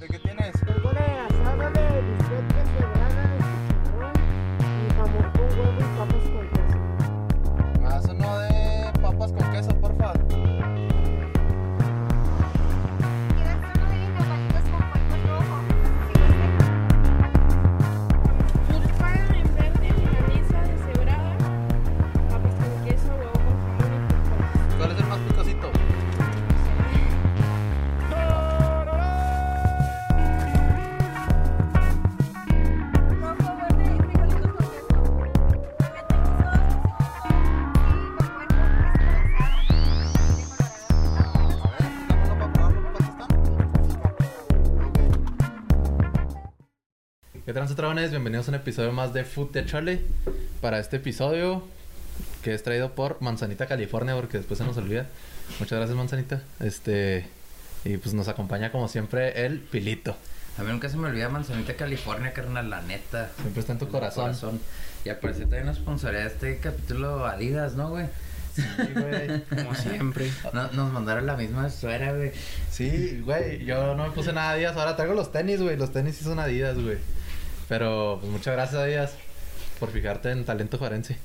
¿De qué tienes? Trans dragones? Bienvenidos a un episodio más de Food de Chole. Para este episodio que es traído por Manzanita California, porque después se nos olvida. Muchas gracias, Manzanita. Este. Y pues nos acompaña como siempre el Pilito. A mí nunca se me olvida Manzanita, California, carnal, la neta. Siempre está en tu El corazón. Y aparece también una responsabilidad de este capítulo Adidas, ¿no, güey? Sí, güey. Como siempre. No- nos mandaron la misma suera, güey. Sí, güey. Yo no me puse nada Adidas. Ahora traigo los tenis, güey. Los tenis sí son Adidas, güey. Pero pues muchas gracias, Adidas, por fijarte en talento juarense.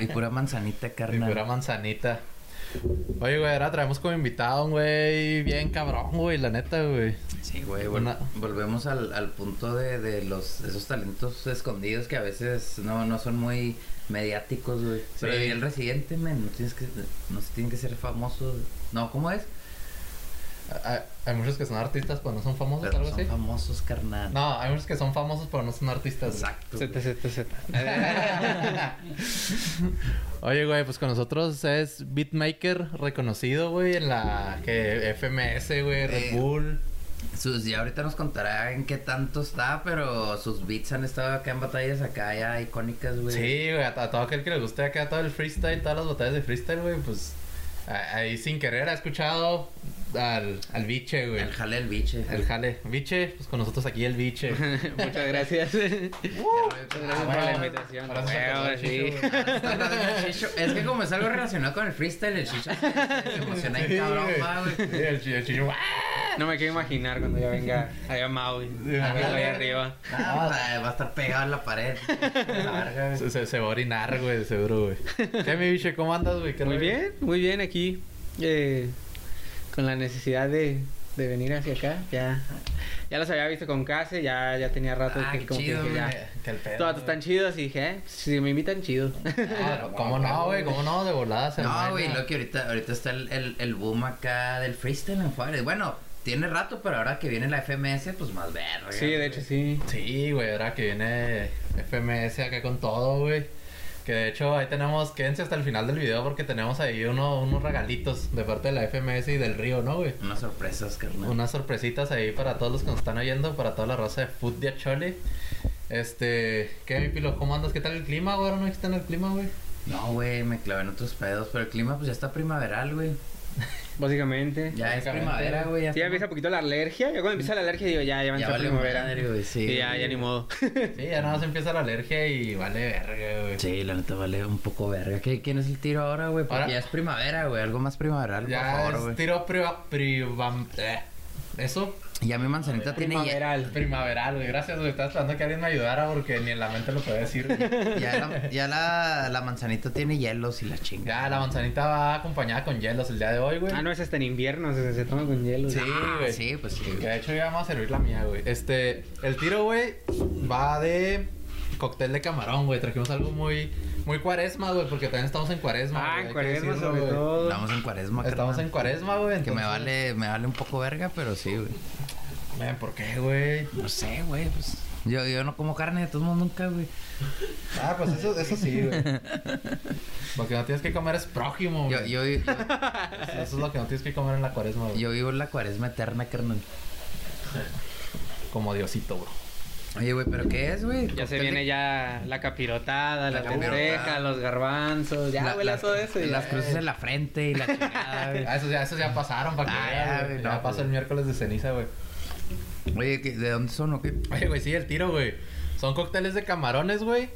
Y pura manzanita, carnal. pura manzanita. Oye, güey, ahora traemos como invitado a un güey bien cabrón, güey, la neta, güey. Sí, güey, vol- Una- volvemos al, al punto de, de los esos talentos escondidos que a veces no, no son muy mediáticos, güey. Pero Sí. y el residente, men, no tienes que, no se tienen que ser famosos. No, ¿cómo es? Hay, hay muchos que son artistas, pero no son famosos, Pero algo son así. famosos, carnal. No, hay muchos que son famosos, pero no son artistas. Exacto. Z, Z, Z. Oye, güey, pues con nosotros es beatmaker reconocido, güey, en la que FMS, güey, Red Eh, Bull. Sus, ya ahorita nos contará en qué tanto está, pero sus beats han estado acá en batallas acá ya icónicas, güey. Sí, güey, a, a todo aquel que le guste acá todo el freestyle, todas las batallas de freestyle, güey, pues ahí sin querer ha escuchado al, al biche, güey. El jale el biche. El jale. Biche, pues con nosotros aquí el biche. Muchas gracias. Muchas gracias por la invitación. Sí. Chicho, Chicho. Es que como es algo relacionado con el freestyle, el chicho se emociona Sí, bien cabrón, güey. Sí, el chi- el chicho. No me quiero imaginar cuando ya venga allá Maui. Ahí arriba. Va a- estar pegado en la pared. Se, se, se va a orinar, güey, de seguro, güey. ¿Qué, mi biche? ¿Cómo andas, güey? ¿Qué Muy bien, muy bien aquí. eh, con la necesidad de, de venir hacia acá. Ya, ya los había visto con Case, ya, ya tenía rato Ah, que qué como que dije, ya. Que el pedo. Todos están chidos y dije, eh, si me invitan, chido. Ah, ¿Cómo no, güey? ¿Cómo no? De volada se No, güey, lo que ahorita, ahorita está el, el, el boom acá del freestyle en Juárez. Bueno, tiene rato, pero ahora que viene la FMS, pues más verga. sí, de hecho sí. Sí, güey, ahora que viene FMS acá con todo, güey. Que de hecho ahí tenemos, quédense hasta el final del video porque tenemos ahí uno, unos regalitos de parte de la FMS y del Río, ¿no, güey? Unas sorpresas, carnal. Unas sorpresitas ahí para todos los que nos están oyendo, para toda la raza de Food de Achole. Este, ¿qué, mi pilo? ¿Cómo andas? ¿Qué tal el clima, güey? ¿No está en el clima, güey? No, güey, me clavé en otros pedos, pero el clima pues ya está primaveral, güey. Básicamente. Ya es primavera, güey. ya Sí, ya empieza un poquito la alergia. Yo cuando empieza la alergia digo, ya, ya va a Ya entrar vale primavera. madre, güey, sí. Sí, ya, ya ni modo. Sí, ya nada más empieza la alergia y vale verga, güey. Sí, la neta vale un poco verga. ¿Qué, ¿Quién es el tiro ahora, güey? Porque Ahora- ya es primavera, güey. Algo más primaveral, Ya por favor, es güey. tiro priva, privam- eh, Eso, Ya mi manzanita tiene ya, Primaveral. primaveral, güey. Gracias, güey. Estaba esperando que alguien me ayudara porque ni en la mente lo podía decir. güey. ya, la, ya la, la manzanita tiene hielos y la chinga. Ya, la manzanita va acompañada con hielos el día de hoy, güey. Ah, no, es hasta en invierno, se, se toma con hielo. Sí, Ah, güey. sí, pues sí. Que de hecho ya vamos a servir la mía, güey. Este, el tiro, güey, va de cóctel de camarón, güey. Trajimos algo muy, muy cuaresma, güey, porque también estamos en cuaresma. Ah, en cuaresma decirlo, sobre güey. todo. Estamos en cuaresma, Estamos carnal. en cuaresma, güey. Que me vale, me vale un poco verga, pero sí, güey. ¿por qué, güey? No sé, güey, pues. Yo, yo no como carne de todos modos nunca, güey. Ah, pues eso, eso sí, güey. Lo que no tienes que comer es prójimo, Yo, güey. yo, yo, Eso es lo que no tienes que comer en la cuaresma, güey. yo vivo en la cuaresma eterna, carnal. Como Diosito, bro. Oye, güey, ¿pero qué es, güey? Ya se de- viene ya la capirotada, La la, los garbanzos, ya las- todo eso. y Las cruces en la frente y la chingada, güey. Ah, esos ya, esos ya pasaron para que Ah, ya, güey. güey, Ya no, pasó pues. el miércoles de ceniza, güey. Oye, ¿qué- ¿de dónde son o qué? Oye, güey, sí, el tiro, güey. Son cócteles de camarones, güey.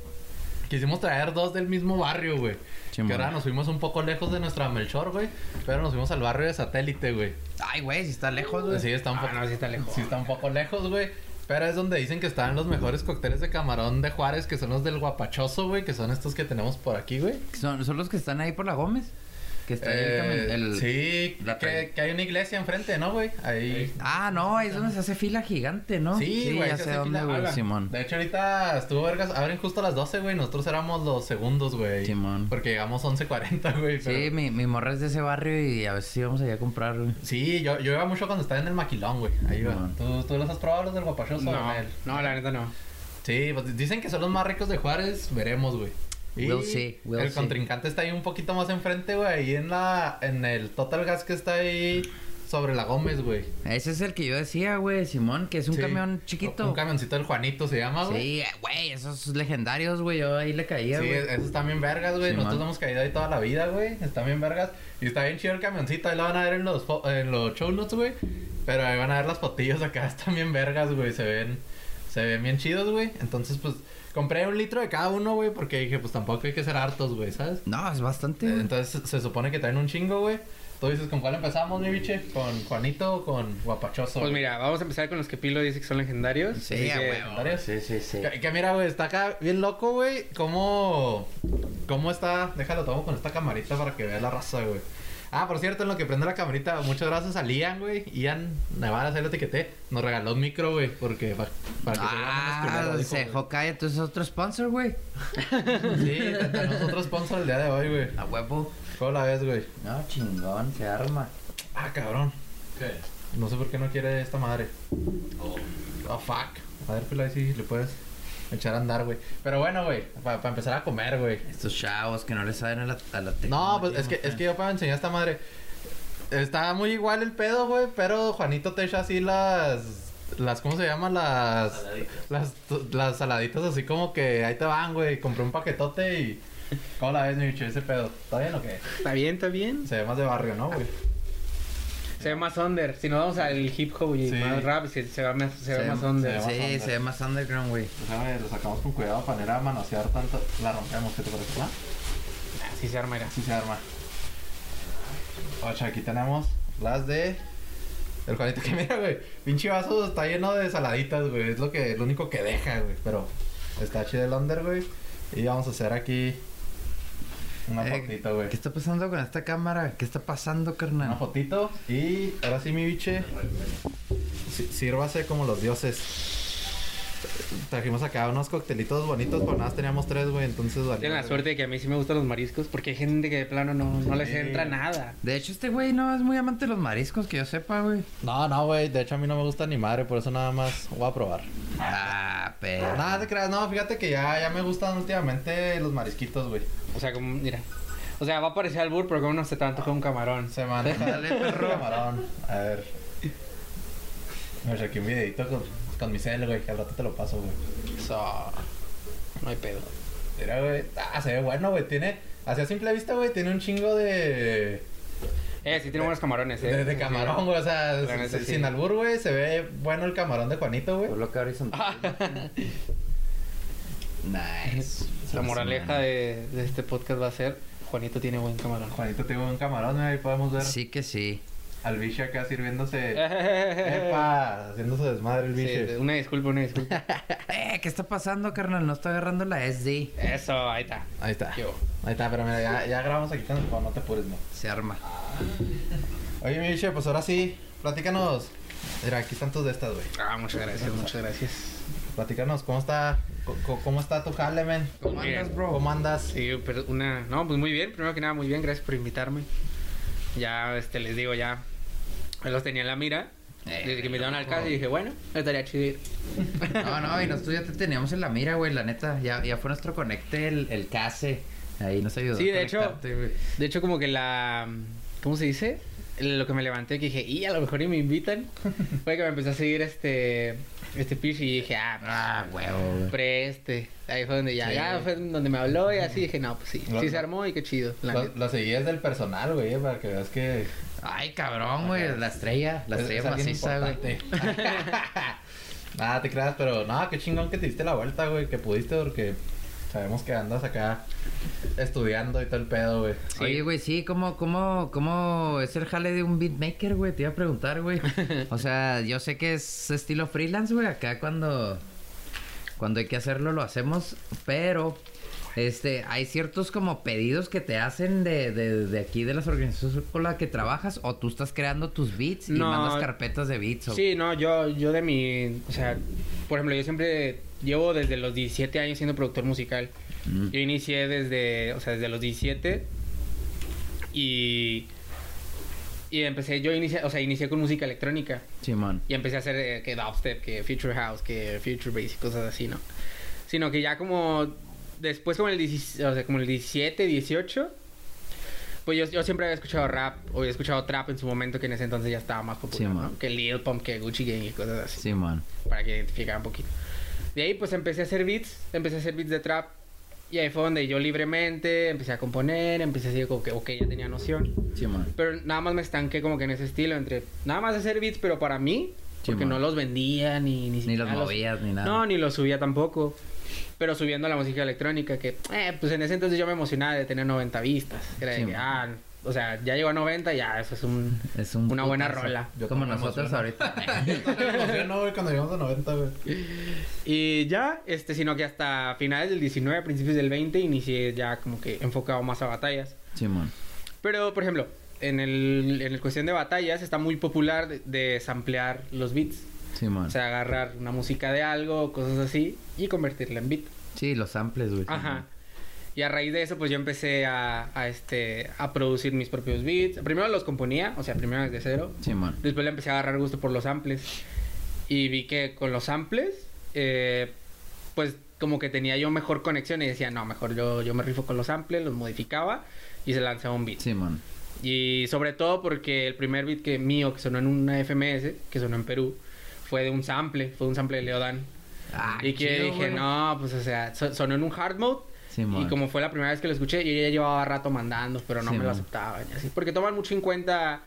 quisimos traer dos del mismo barrio, güey. Que ahora nos fuimos un poco lejos de nuestra Melchor, güey. Pero nos fuimos al barrio de satélite, güey. Ay, güey, si está lejos, güey. Sí, está un Ah, poco. no, sí está lejos. Sí, está un poco lejos, güey. Pero es donde dicen que están los mejores cócteles de camarón de Juárez, que son los del guapachoso, güey, que son estos que tenemos por aquí, güey. Son, son los que están ahí por la Gómez. Que está ahí el, Eh, el- sí, la que, hay una iglesia enfrente, ¿no, güey? Ahí. Ah, no, ahí es donde se hace fila gigante, ¿no? Sí, güey. ya se sé hace dónde, fila. güey. Simón. De hecho, ahorita estuvo vergas. Abren justo a las 12, güey. Nosotros éramos los segundos, güey. Simón. Porque llegamos 11.40, güey. Sí, mi, mi morra es de ese barrio y a veces íbamos allá a comprar, güey. Sí, yo, yo iba mucho cuando estaba en el maquilón, güey. Ahí iba. ¿Tú, ¿Tú los has probado los del guapachoso? No, no, la neta no. Sí, pues dicen que son los más ricos de Juárez. Veremos, güey. Y We'll see, we'll el see. contrincante está ahí un poquito más enfrente, güey. Ahí en la... En el Total Gas que está ahí sobre la Gómez, güey. Ese es el que yo decía, güey, Simón, que es un Sí. camión chiquito. Un camioncito del Juanito se llama, güey. Sí, eh, güey, esos legendarios, güey, yo ahí le caía, Sí, güey. esos están bien vergas, güey. Sí, Nosotros hemos caído ahí toda la vida, güey. Están bien vergas. Y está bien chido el camioncito. Ahí lo van a ver en los, en los show notes, güey. Pero ahí van a ver las fotillos acá. Están bien vergas, güey. Se ven, se ven bien chidos, güey. Entonces, pues, compré un litro de cada uno, güey. Porque dije, pues tampoco hay que ser hartos, güey, ¿sabes? No, es bastante, güey. Entonces, se supone que traen un chingo, güey. Tú dices, ¿con cuál empezamos, mi biche? ¿Con Juanito o con Guapachoso? Pues güey? mira, vamos a empezar con los que Pilo dice que son legendarios. Sí, Así a que- huevo. legendarios. Sí, sí, sí. Que, que mira, güey, está acá bien loco, güey. ¿Cómo, ¿Cómo está? Déjalo, tomo con esta camarita para que veas la raza, güey. Ah, por cierto, en lo que prende la camarita, muchas gracias a Lian, güey. Ian Navarra, ahí lo etiqueté. Nos regaló un micro, güey, porque pa- para que se vea menos Ah, se güey. dejó caer, entonces es otro sponsor, güey. Sí, tenemos otro sponsor el día de hoy, güey. A huevo. ¿Cómo la ves, güey? No, chingón, se arma. Ah, cabrón. ¿Qué? No sé por qué no quiere esta madre. Oh. Oh, fuck. A ver, ahí sí le puedes echar a andar, güey. Pero bueno, güey, para empezar a comer, güey. Estos chavos que no le saben a la, a la No, pues es que, es que yo para enseñar a esta madre. Está muy igual el pedo, güey, pero Juanito te echa así las. Las, ¿cómo se llaman? Las. Saladitas. Las, las saladitas así como que ahí te van, güey. Compré un paquetote y. ¿Cómo la ves, mi bicho? Ese pedo. ¿Está bien o qué? Está bien, está bien. Se ve más de barrio, ¿no, güey? Se ve más under. Si nos vamos al hip hop y Sí. más rap, se, se ve más, se ve más under. se ve- Sí, se ve más underground, güey. Déjame, lo sacamos con cuidado para no ir a manosear tanto. La rompemos, ¿qué te parece? ¿Ah? Así se arma, era. Así se arma. Oye, aquí tenemos las de. El Juanito que mira, güey. Pinche vaso está lleno de saladitas, güey. Es lo que, lo único que deja, güey. Pero está chido el under, güey. Y vamos a hacer aquí una Eh, fotito, güey. ¿Qué está pasando con esta cámara? ¿Qué está pasando, Una carnal? fotito. Y ahora sí, mi biche. sí- Sírvase como los dioses. Trajimos acá unos coctelitos bonitos, pero nada más teníamos tres, güey. Entonces, valió, Tienen la güey. suerte de que a mí sí me gustan los mariscos porque hay gente que de plano no, no les entra nada. De hecho, este güey no es muy amante de los mariscos, que yo sepa, güey. No, no, güey. De hecho, a mí no me gusta ni madre, por eso nada más voy a probar. Ah, Nada te creas, no, fíjate que ya, ya me gustan últimamente los marisquitos, güey. O sea, como, mira. O sea, va a parecer al burro, pero como no se tanto con un camarón. Se me antoja Dale, perro. camarón. A ver. Me saqué un videito con, con mi cel, güey, que al rato te lo paso, güey. Eso. No hay pedo. Mira, güey. Ah, se ve bueno, güey. Tiene, así a simple vista, güey, tiene un chingo de. Eh, sí tiene buenos camarones, eh. De, camarón, güey. O sea, sin, sí. sin albur, güey. Se ve bueno el camarón de Juanito, güey. Coloca horizontal. nice. La moraleja de, de este podcast va a ser: Juanito tiene buen camarón. Juanito tiene un camarón, güey. Ahí podemos ver Sí que sí. Al biche acá sirviéndose. Epa, haciéndose desmadre el biche. Sí, una disculpa, una disculpa. Eh, ¿qué está pasando, carnal? No está agarrando la SD. Eso, ahí está. Ahí está. Yo. Ahí está, pero mira, ya, ya grabamos aquí con no te apures, no. Se arma. Oye, mi biche, pues ahora sí, platícanos. Mira, aquí están tus de estas, güey. Ah, muchas gracias, muchas gracias. Platícanos, ¿cómo está, cómo está tu jale, men? ¿Cómo Bien. andas, bro? ¿Cómo andas? Sí, pero una. No, pues muy bien. Primero que nada, muy bien. Gracias por invitarme. Ya, este, les digo, ya. Me Los tenía en la mira. Eh, Desde que me invitaron al caso y dije, bueno, estaría chido ir. No, no, y nosotros ya te teníamos en la mira, güey, la neta. Ya, ya fue nuestro conecte el, el case. Ahí nos ayudó. Sí, de hecho- güey. De hecho, como que la. ¿Cómo se dice? Lo que me levanté, que dije, y a lo mejor y me invitan. Fue que me empecé a seguir este. Este pitch y dije, ah, Ah, huevo, preste. Ahí fue donde ya, Sí. ya fue donde me habló y así dije, no, pues sí, Lo- sí se armó y qué chido. la Lo, lo seguías del personal, güey, para que veas que... Ay, cabrón, güey. La estrella. La es- estrella es maciza, güey. Nada, te creas, pero nada, qué chingón que te diste la vuelta, güey, que pudiste, porque Sabemos que andas acá estudiando y todo el pedo, güey. Oye, güey, sí, ¿cómo, cómo, ¿cómo es el jale de un beatmaker, güey? Te iba a preguntar, güey. O sea, yo sé que es estilo freelance, güey. Acá cuando, cuando hay que hacerlo, lo hacemos. Pero, este, hay ciertos como pedidos que te hacen de, de, de aquí, de las organizaciones con las que trabajas. O tú estás creando tus beats y mandas carpetas de beats. O... Sí, no, yo, yo de mi, o sea, por ejemplo, yo siempre llevo desde los 17 años siendo productor musical. Mm. Yo inicié desde, o sea, desde los 17 y y empecé, yo inicié, o sea, inicié con música electrónica Simón. y empecé a hacer eh, que dubstep, que future house, que future bass y cosas así, ¿no? Sino que ya como después como el 17, o sea, como el 17, 18 pues yo, yo siempre había escuchado rap o había escuchado trap en su momento que en ese entonces ya estaba más popular, Sí, ¿no? man. Que Lil Pump, que Gucci Gang y cosas así Simón. para que identificara un poquito. De ahí pues empecé a hacer beats, empecé a hacer beats de trap y ahí fue donde yo libremente empecé a componer, empecé a decir como que ok, ya tenía noción. Simón. Pero nada más me estanqué como que en ese estilo, entre nada más hacer beats, pero para mí, Sí, porque man. no los vendía ni ni, Ni los movías, ni nada. No, ni los subía tampoco. Pero subiendo la música electrónica, que eh, pues en ese entonces yo me emocionaba de tener 90 vistas. Era de Sí, que, ah, o sea, ya llegó a 90, ya eso es un, Es un una buena putazo. rola. Yo Como nosotros ahorita. Emociono, güey, cuando llegamos a 90, güey. Y ya, este, sino que hasta finales del 19, principios del 20, inicié ya como que enfocado más a batallas. Simón. Pero, por ejemplo, en el, en el cuestión de batallas está muy popular de, de samplear los beats. Simón. O sea, agarrar una música de algo, cosas así, y convertirla en beat. Sí, los samples, güey. Ajá. Y a raíz de eso, pues yo empecé a, a, este, a producir mis propios beats. Primero los componía, o sea, primero desde cero. Simón. Después le empecé a agarrar gusto por los samples. Y vi que con los samples, eh, pues como que tenía yo mejor conexión y decía, no, mejor yo, yo me rifo con los samples, los modificaba y se lanzaba un beat. Simón. Y sobre todo porque el primer beat que mío que sonó en una FMS, que sonó en Perú, fue de un sample, fue un sample de Leodan. Ah, y que chido, dije, no, pues o sea, so- sonó en un hard mode. Simón. Y como fue la primera vez que lo escuché, yo ya llevaba rato mandando, pero no Sí, me lo aceptaban. y así. Porque toman mucho en cuenta,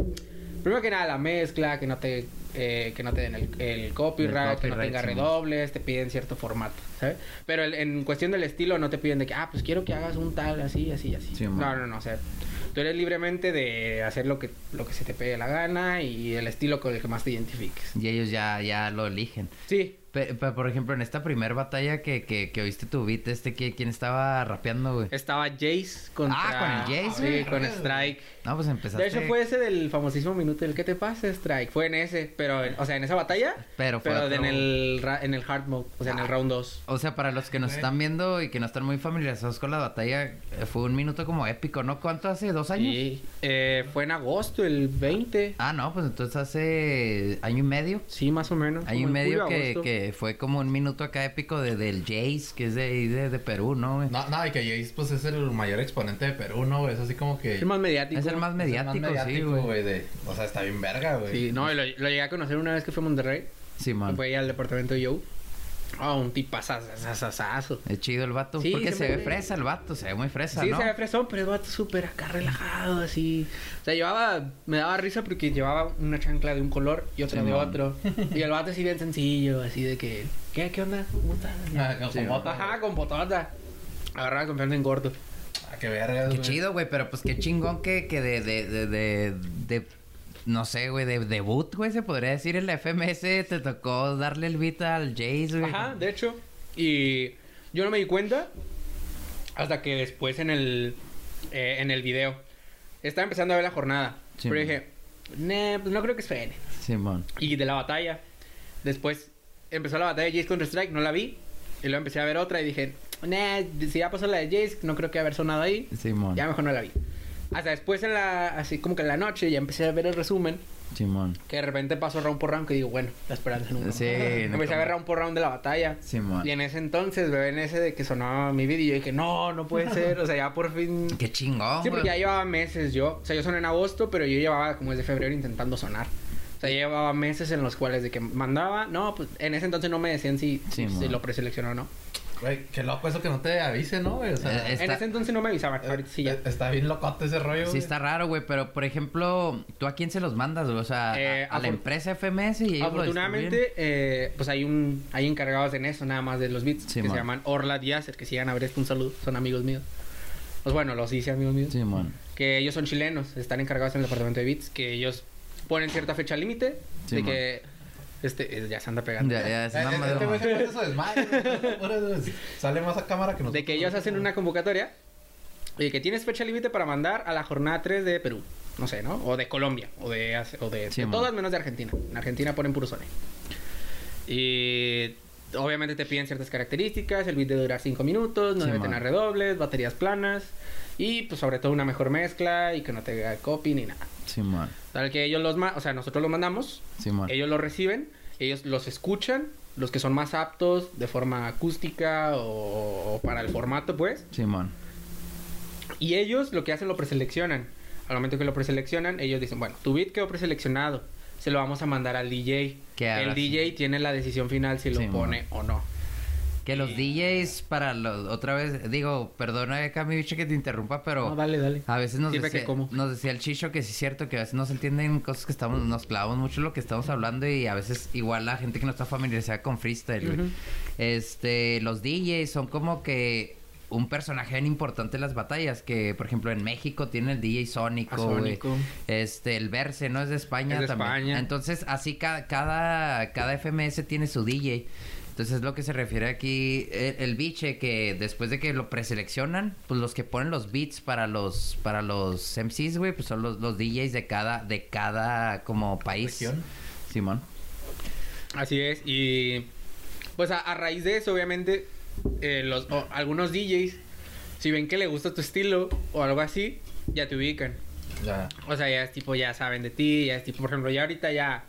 primero que nada, la mezcla, que no te, eh, que no te den el, el copyright, El que no tenga sí, redobles, te piden cierto formato, ¿sabes? Pero el- en cuestión del estilo no te piden de que, ah, pues quiero que hagas un tal, así, así, así. Sí, no, no, no, o sea, tú eres libremente de hacer lo que, lo que se te pegue la gana y el estilo con el que más te identifiques. Y ellos ya, ya lo eligen. Sí, Pe- pe- por ejemplo, en esta primer batalla que, que, que oíste tu beat, este, ¿qui- ¿quién estaba rapeando, güey? estaba Jace contra... Ah, con el Jace, Sí, güey. con Strike. No, pues empezaste... De hecho fue ese del famosísimo minuto del ¿qué te pasa, Strike? Fue en ese, pero, en- o sea, en esa batalla, Pero fue pero otro- en el, ra- en el hard mode, o sea, en el Ah. round 2. O sea, para los que nos están viendo y que no están muy familiarizados con la batalla, eh, fue un minuto como épico, ¿no? ¿Cuánto hace? ¿Dos años? Sí, eh, fue en agosto, el 20. Ah, no, pues entonces hace año y medio. Sí, más o menos. Año y medio que, fue como un minuto acá épico de, del Jace, que es de, ahí de, de Perú, ¿no, güey? No, no, y que Jace, pues, es el mayor exponente de Perú, ¿no, güey? Es así como que... Es más mediático. Es el más el mediático, sí, güey. de... O sea, está bien verga, güey. Sí, no, y lo, lo llegué a conocer una vez que fue a Monterrey. Sí, man. Fue ahí al departamento de Joe. Ah, un tipazazazazazo. Es chido el vato. Sí, porque se ve fresa el vato, se ve muy fresa, Sí, ¿no? se ve fresón, pero el vato súper acá relajado, así. O sea, llevaba, me daba risa porque llevaba una chancla de un color y otra Sí, de man. otro. Y el vato así bien sencillo, así de que, ¿qué, qué onda? ¿Cómo estás? Ah, con Sí, mota. Ajá, con potota. Agarraba confianza en corto. Ah, qué verga, Qué chido, güey, pero pues qué chingón que, que de, de, de, de, de- no sé, güey, de debut, güey, se podría decir en la FMS, te tocó darle el beat al Jace, güey. Ajá, de hecho. Y yo no me di cuenta hasta que después en el, eh, en el video estaba empezando a ver la jornada. Sí, pero man. dije, nah, pues no creo que suene. Simón. Y de la batalla. Después empezó la batalla de Jace contra Strike, no la vi. Y luego empecé a ver otra y dije, nah, si ya pasó la de Jace, no creo que haber sonado ahí. Simón. Ya mejor no la vi. Hasta después en la, así como que en la noche ya empecé a ver el resumen. Simón. Que de repente pasó round por round que digo, bueno, la esperanza nunca. Sí, nunca Empecé a ver round por round de la batalla. Simón. Y en ese entonces, bebé, en ese de que sonaba mi video, yo dije, no, no puede ser. O sea, ya por fin. Qué chingón, Sí, porque ya llevaba meses yo. O sea, yo soné en agosto, pero yo llevaba como desde febrero intentando sonar. O sea, llevaba meses en los cuales de que mandaba. No, pues en ese entonces no me decían si, Sí, si, lo preseleccionó o no. Güey, qué loco eso que no te avise, ¿no, güey? O sea, Eh, En ese entonces no me avisaban, ahorita sí ya. eh, está bien locote ese rollo, Sí güey. está raro, güey, pero por ejemplo, ¿tú a quién se los mandas, güey? O sea, a- Eh, a, la afor- empresa FMS y ellos lo Afortunadamente, eh, pues hay un hay encargados en eso, nada más de los beats, Sí, que man. se llaman Orla Díaz, que sigan a ver esto, un saludo, son amigos míos. Pues bueno, los hice amigos míos. distribuyen. Simón. Que ellos son chilenos, están encargados en el departamento de beats, que ellos ponen cierta fecha límite, Sí, de man. que este eh, ya se anda pegando. Ya, ya, Eh, eh, este se güey. Pura- Sale más a cámara que nosotros. De que ellos hacen una convocatoria y que tienes fecha límite para mandar a la jornada 3 de Perú. No sé, ¿no? O de Colombia. O de, o de, Sí, de man. todas menos de Argentina. En Argentina ponen puro Sony. Y obviamente te piden ciertas características. El beat debe durar 5 minutos. No Sí, debe man. tener redobles, baterías planas. Y pues sobre todo una mejor mezcla y que no te haga copy ni nada. Simón. Tal que ellos los... O sea, nosotros los mandamos. Simón. Ellos los reciben, ellos los escuchan, los que son más aptos de forma acústica o, o para el formato, pues. Simón. Y ellos lo que hacen lo preseleccionan. Al momento que lo preseleccionan, ellos dicen, bueno, tu beat quedó preseleccionado, se lo vamos a mandar al DJ. El. DJ tiene la decisión final si lo pone o no. Que los DJs para los... Otra vez, digo, perdona acá mi bicho que te interrumpa, pero... No, dale, dale. A veces nos decía, nos decía el Chicho que sí es cierto que a veces no se entienden cosas que estamos, nos clavamos mucho lo que estamos hablando y a veces igual la gente que no está familiarizada con freestyle. Este, los DJs son como que un personaje bien importante en las batallas, que por ejemplo en México tiene el DJ Sónico. Este, el Verse, ¿no? Es de España Es de también. España. Entonces, así cada, cada, cada FMS tiene su DJ. Entonces, es lo que se refiere aquí el, el biche, que después de que lo preseleccionan, pues los que ponen los beats para los para los MCs, güey, pues son los, los DJs de cada de cada como país. Región. Simón. Así es. Y pues a, a raíz de eso, obviamente, eh, los, o algunos DJs, si ven que le gusta tu estilo o algo así, ya te ubican. Ya. O sea, ya es tipo, ya saben de ti, ya es tipo, por ejemplo, ya ahorita ya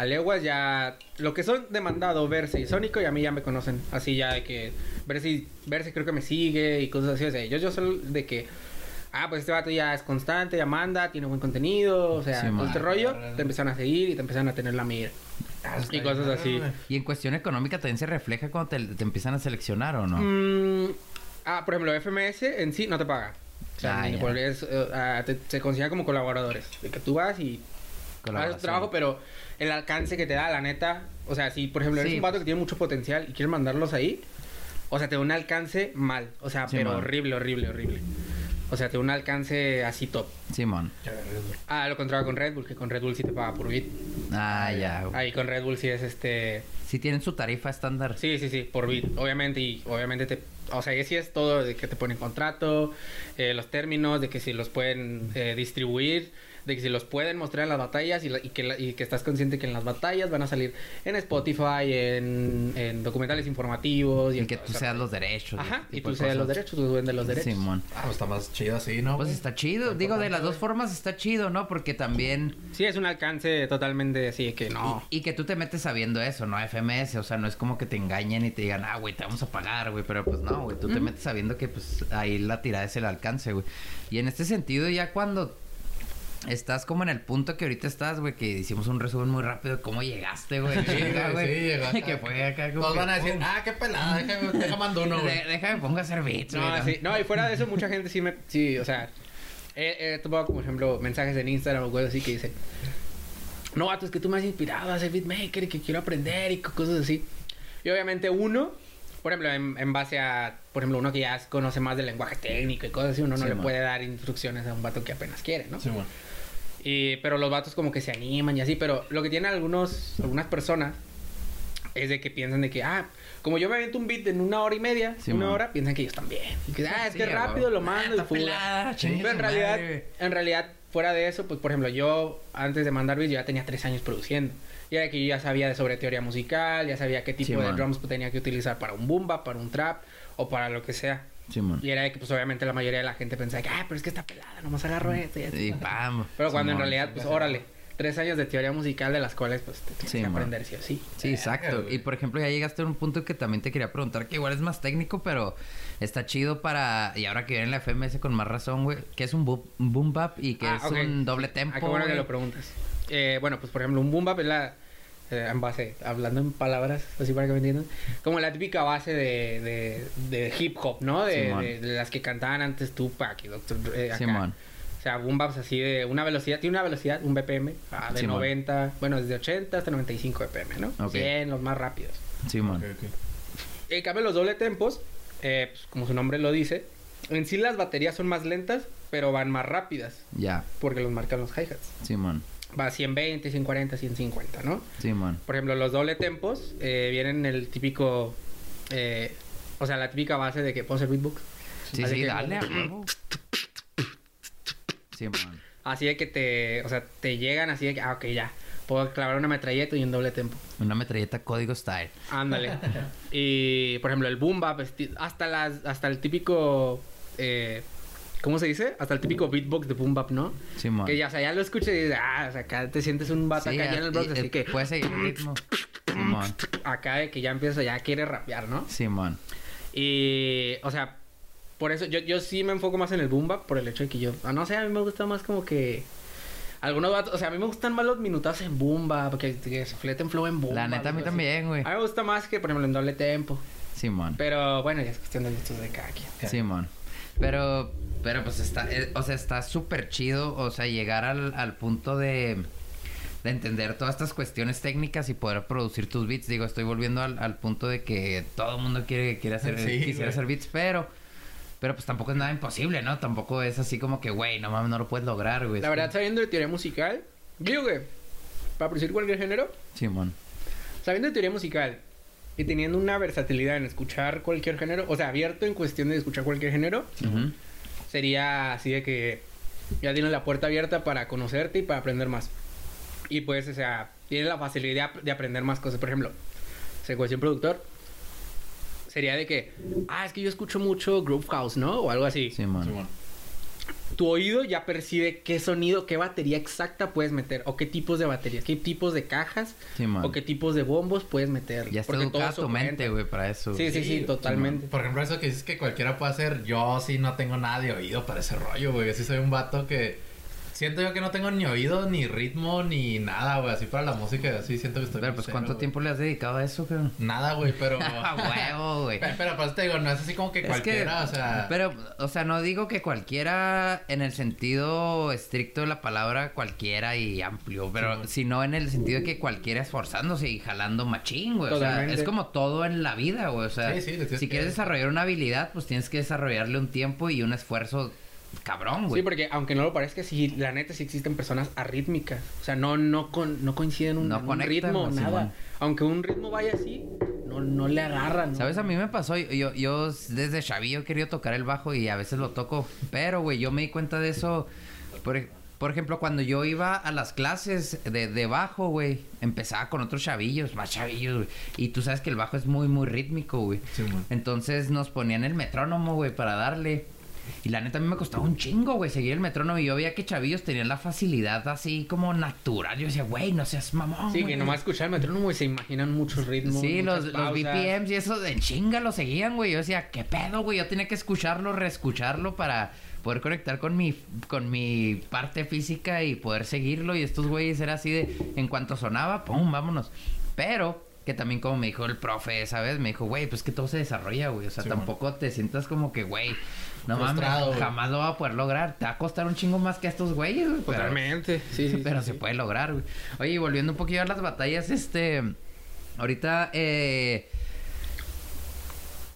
a leguas ya lo que son demandado Verse y Sónico y a mí ya me conocen así ya de que Verse, Verse creo que me sigue y cosas así, o sea, yo yo soy de que ah, pues este vato ya es constante, ya manda, tiene buen contenido, o sea, Sí, todo este rollo, te empiezan a seguir y te empiezan a tener la mira. Ah, está Y cosas así. güey. Y en cuestión económica también se refleja cuando te, te empiezan a seleccionar o no. Mm, ah, por ejemplo, FMS en sí no te paga. O sea, Ah, es, ah, te- se considera como colaboradores. De que tú vas y haces tu trabajo, pero el alcance que te da, la neta. O sea, si por ejemplo eres Sí, un vato pues. que tiene mucho potencial y quieres mandarlos ahí, o sea, te da un alcance mal. O sea, Sí, pero man. horrible, horrible, horrible. O sea, te da un alcance así top. Simón. Güey. Ah, lo contrario con Red Bull, que con Red Bull sí te paga por bit. Ah, ya. güey. Ahí con Red Bull sí es este. Sí tienen su tarifa estándar. Sí, sí, sí, por bit, obviamente, y obviamente te, o sea, y sí es todo de que te ponen contrato, eh, los términos, de que si los pueden eh, distribuir, de que si los pueden mostrar en las batallas y, la- y que, la- y que estás consciente que en las batallas van a salir en Spotify, en, en documentales informativos y, Y en que todo tú eso. seas los derechos. Ajá, y tú seas los derechos, tú vendes los derechos. Simón. Ah, pues está más chido así, ¿no? Pues está chido. Digo, de las dos formas está chido, ¿no? Porque también... Sí, es un alcance totalmente así de que no. Y que tú te metes sabiendo eso, ¿no? FMS, o sea, no es como que te engañen y te digan, ah, güey, te vamos a pagar, güey, pero pues no, güey, tú te metes sabiendo que pues ahí la tirada es el alcance, güey. Y en este sentido, ya cuando estás como en el punto que ahorita estás, güey, que hicimos un resumen muy rápido de cómo llegaste, güey. Sí, chinga, güey, sí, llegó acá. que fue acá como Todos que, van a decir, pum. ah, qué pelada, déjame, déjame mando uno, güey. Déjame pongo a hacer beats, güey. No, sí, no, y fuera de eso, mucha gente sí me. Sí, o sea, he, he tomado, como ejemplo, mensajes en Instagram o cosas así que dicen: No, vato, es que tú me has inspirado a ser beatmaker y que quiero aprender y co- cosas así. Y obviamente, uno, por ejemplo, en, en base a, por ejemplo, uno que ya conoce más del lenguaje técnico y cosas así, uno no Sí, le man. puede dar instrucciones a un vato que apenas quiere, ¿no? Sí, güey. Y, pero los vatos como que se animan y así, pero lo que tienen algunos, algunas personas es de que piensan de que, ah, como yo me aviento un beat en una hora y media, Sí, una man. hora, piensan que ellos también. Y que, ah, es Sí, que rápido lo mando Ah, y pelada, Pero en realidad, madre, en realidad, fuera de eso, pues por ejemplo, yo antes de mandar beats yo ya tenía tres años produciendo. Y era que yo ya sabía de sobre teoría musical, ya sabía qué tipo Sí, de man. drums tenía que utilizar para un boom bap, para un trap o para lo que sea. Y era de que pues obviamente la mayoría de la gente pensaba que, ah, pero es que está pelada, nomás agarro esto y esto. Y pam. Pero cuando en realidad, pues órale, tres años de teoría musical de las cuales pues te tienes Sí, que man. aprender sí o sí. Sí, exacto. Y por ejemplo, ya llegaste a un punto que también te quería preguntar, que igual es más técnico, pero está chido para. Y ahora que viene la FMS con más razón, güey, que es un, un boom bap y que Ah, es un doble tempo. Ah, qué bueno que güey. lo preguntas. Eh, bueno, pues por ejemplo, un boom bap es la, en base, hablando en palabras, así para que me entiendan, como la típica base de, de, de hip hop, ¿no? De, Simón. de- de las que cantaban antes Tupac y acá. Simón. O sea, boom baps así de una velocidad, tiene una velocidad, un BPM, ah, de Simón. 90, bueno, desde 80 hasta 95 BPM, ¿no? Ok. 100, los más rápidos. Simón. Ok, ok. En cambio, los doble tempos, eh, pues, como su nombre lo dice, en sí las baterías son más lentas, pero van más rápidas, Ya. porque los marcan los hi-hats. Simón. Va a 120, 140, 150, ¿no? Simón. Por ejemplo, los doble tempos eh, vienen en el típico, eh, o sea, la típica base de que puedo hacer beatbox. Sí, Así sí, que- dale a huevo. Simón. Así de que te, o sea, te llegan así de que, ah, ok, ya. Puedo clavar una metralleta y un doble tempo. Una metralleta código style. Ándale. y, por ejemplo, el boom bap, hasta las, hasta el típico, eh, ¿cómo se dice? Hasta el típico beatbox de boom bap, ¿no? Simón. Que ya, o sea, ya lo escuchas y dices, ah, o sea, acá te sientes un vato Sí, acá ya en el y- así que Puedes seguir el ritmo. Simón. acá de que ya empieza, ya quiere rapear, ¿no? Simón. Y, o sea, por eso yo, yo sí me enfoco más en el boom bap por el hecho de que yo, ah, no sé, a mí me gusta más como que algunos vatos, o sea, a mí me gustan más los minutazos en boom bap, que, que se fleten flow en boom La neta, a mí también, güey. A mí me gusta más que, por ejemplo, en doble tempo. Simón. Pero bueno, ya es cuestión de gustos de cada quien. Simón. Pero, pero pues está, eh, o sea, está súper chido, o sea, llegar al, al punto de, de entender todas estas cuestiones técnicas y poder producir tus beats. Digo, estoy volviendo al, al punto de que todo el mundo quiere, quiere hacer, Sí, quisiera güey. hacer beats, pero, pero pues tampoco es nada imposible, ¿no? Tampoco es así como que, güey, no mames, no lo puedes lograr, güey. La Es verdad, sabiendo de teoría musical, digo que para producir cualquier género, Simón. sabiendo de teoría musical y teniendo una versatilidad en escuchar cualquier género, o sea, abierto en cuestión de escuchar cualquier género, sería así de que ya tienes la puerta abierta para conocerte y para aprender más. Y pues, o sea, tienes la facilidad de aprender más cosas. Por ejemplo, se cuestión productor. Sería de que, ah, es que yo escucho mucho Groove House, ¿no? O algo así. Simón. Simón. Tu oído ya percibe qué sonido, qué batería exacta puedes meter, o qué tipos de baterías, qué tipos de cajas, o qué tipos de bombos puedes meter. Ya está educada eso tu mente, güey, para eso. Sí, sí, sí, totalmente. Por ejemplo, eso que dices que cualquiera puede hacer, yo sí no tengo nada de oído para ese rollo, güey. Yo sí soy un vato que siento yo que no tengo ni oído, ni ritmo, ni nada, güey. Así para la música, así siento que estoy Pero muy pues, cero, ¿cuánto tiempo le has dedicado a eso, cabrón? Nada, güey, pero... A huevo, güey. Pero, pero pues te digo, no es así como que Es cualquiera, que- o sea... Pero, o sea, no digo que cualquiera en el sentido estricto de la palabra cualquiera y amplio, pero sino en el sentido de que cualquiera esforzándose y jalando machín, güey. O sea, es como todo en la vida, güey. O sea, Sí, sí, si que- quieres desarrollar una habilidad, pues tienes que desarrollarle un tiempo y un esfuerzo cabrón, güey. Sí, porque aunque no lo parezca, sí, la neta sí existen personas arrítmicas. O sea, no, no, con, no coinciden un, No en un conectan, ritmo, nada. Aunque un ritmo vaya así, no, no le agarran. ¿Sabes? A mí me pasó, yo, yo desde chavillo he querido tocar el bajo y a veces lo toco, pero, güey, yo me di cuenta de eso, por, por ejemplo, cuando yo iba a las clases de, de bajo, güey, empezaba con otros chavillos, más chavillos, güey, y tú sabes que el bajo es muy, muy rítmico, güey. Simón. Entonces nos ponían el metrónomo, güey, para darle. Y la neta a mí me costaba un chingo, güey, seguir el metrónomo. Y yo veía que chavillos tenían la facilidad así como natural. Yo decía, güey, no seas mamón. Sí, güey". que nomás escuchar el metrónomo y se imaginan muchos ritmos. Sí, los, los. BPMs y eso de chinga lo seguían, güey. Yo decía, ¿qué pedo, güey? Yo tenía que escucharlo, reescucharlo para poder conectar con mi, con mi parte física y poder seguirlo. Y estos güeyes era así de, en cuanto sonaba, ¡pum! Vámonos. Pero, que también como me dijo el profe, ¿sabes? Me dijo, güey, pues que todo se desarrolla, güey. O sea, Sí, tampoco te sientas como que, güey, no mames, Frustrado, jamás lo va a poder lograr. Te va a costar un chingo más que a estos güeyes, güey. pero- Totalmente. Sí, sí. pero sí, se sí. puede lograr, güey. Oye, volviendo un poquillo a las batallas, este. Ahorita, eh.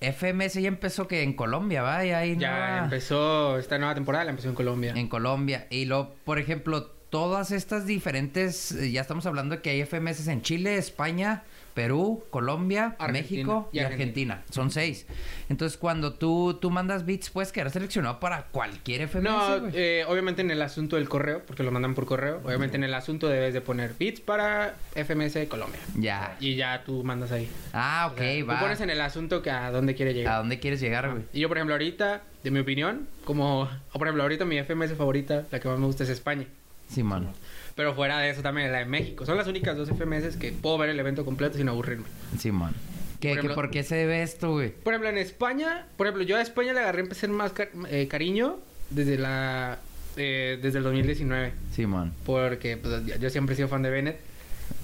FMS ya empezó que en Colombia, ¿va? Ya, Ya nueva- empezó esta nueva temporada, la empezó en Colombia. En Colombia. Y lo, por ejemplo, todas estas diferentes. eh, Ya estamos hablando de que hay FMS en Chile, España, Perú, Colombia, Argentina México y y Argentina. Son seis. Entonces, cuando tú, tú mandas beats, puedes quedar seleccionado para cualquier FMS. No, eh, obviamente en el asunto del correo, porque lo mandan por correo, obviamente en el asunto debes de poner beats para FMS de Colombia. Ya. Y ya tú mandas ahí. Ah, ok, O sea, va. Tú pones en el asunto que a dónde quiere ¿A llegar. dónde quieres llegar, güey? Y yo, por ejemplo, ahorita, de mi opinión, como... O por ejemplo, ahorita mi FMS favorita, la que más me gusta es España. Simón. Pero fuera de eso también la de México. Son las únicas dos FMS que puedo ver el evento completo sin aburrirme. Simón. ¿Qué, Por qué- ejemplo- ¿Por qué se debe esto, güey? Por ejemplo, en España, por ejemplo, yo a España le agarré empecé más eh, cariño desde la... eh, desde el 2019. Simón. Porque pues, yo- yo siempre he sido fan de Bennett.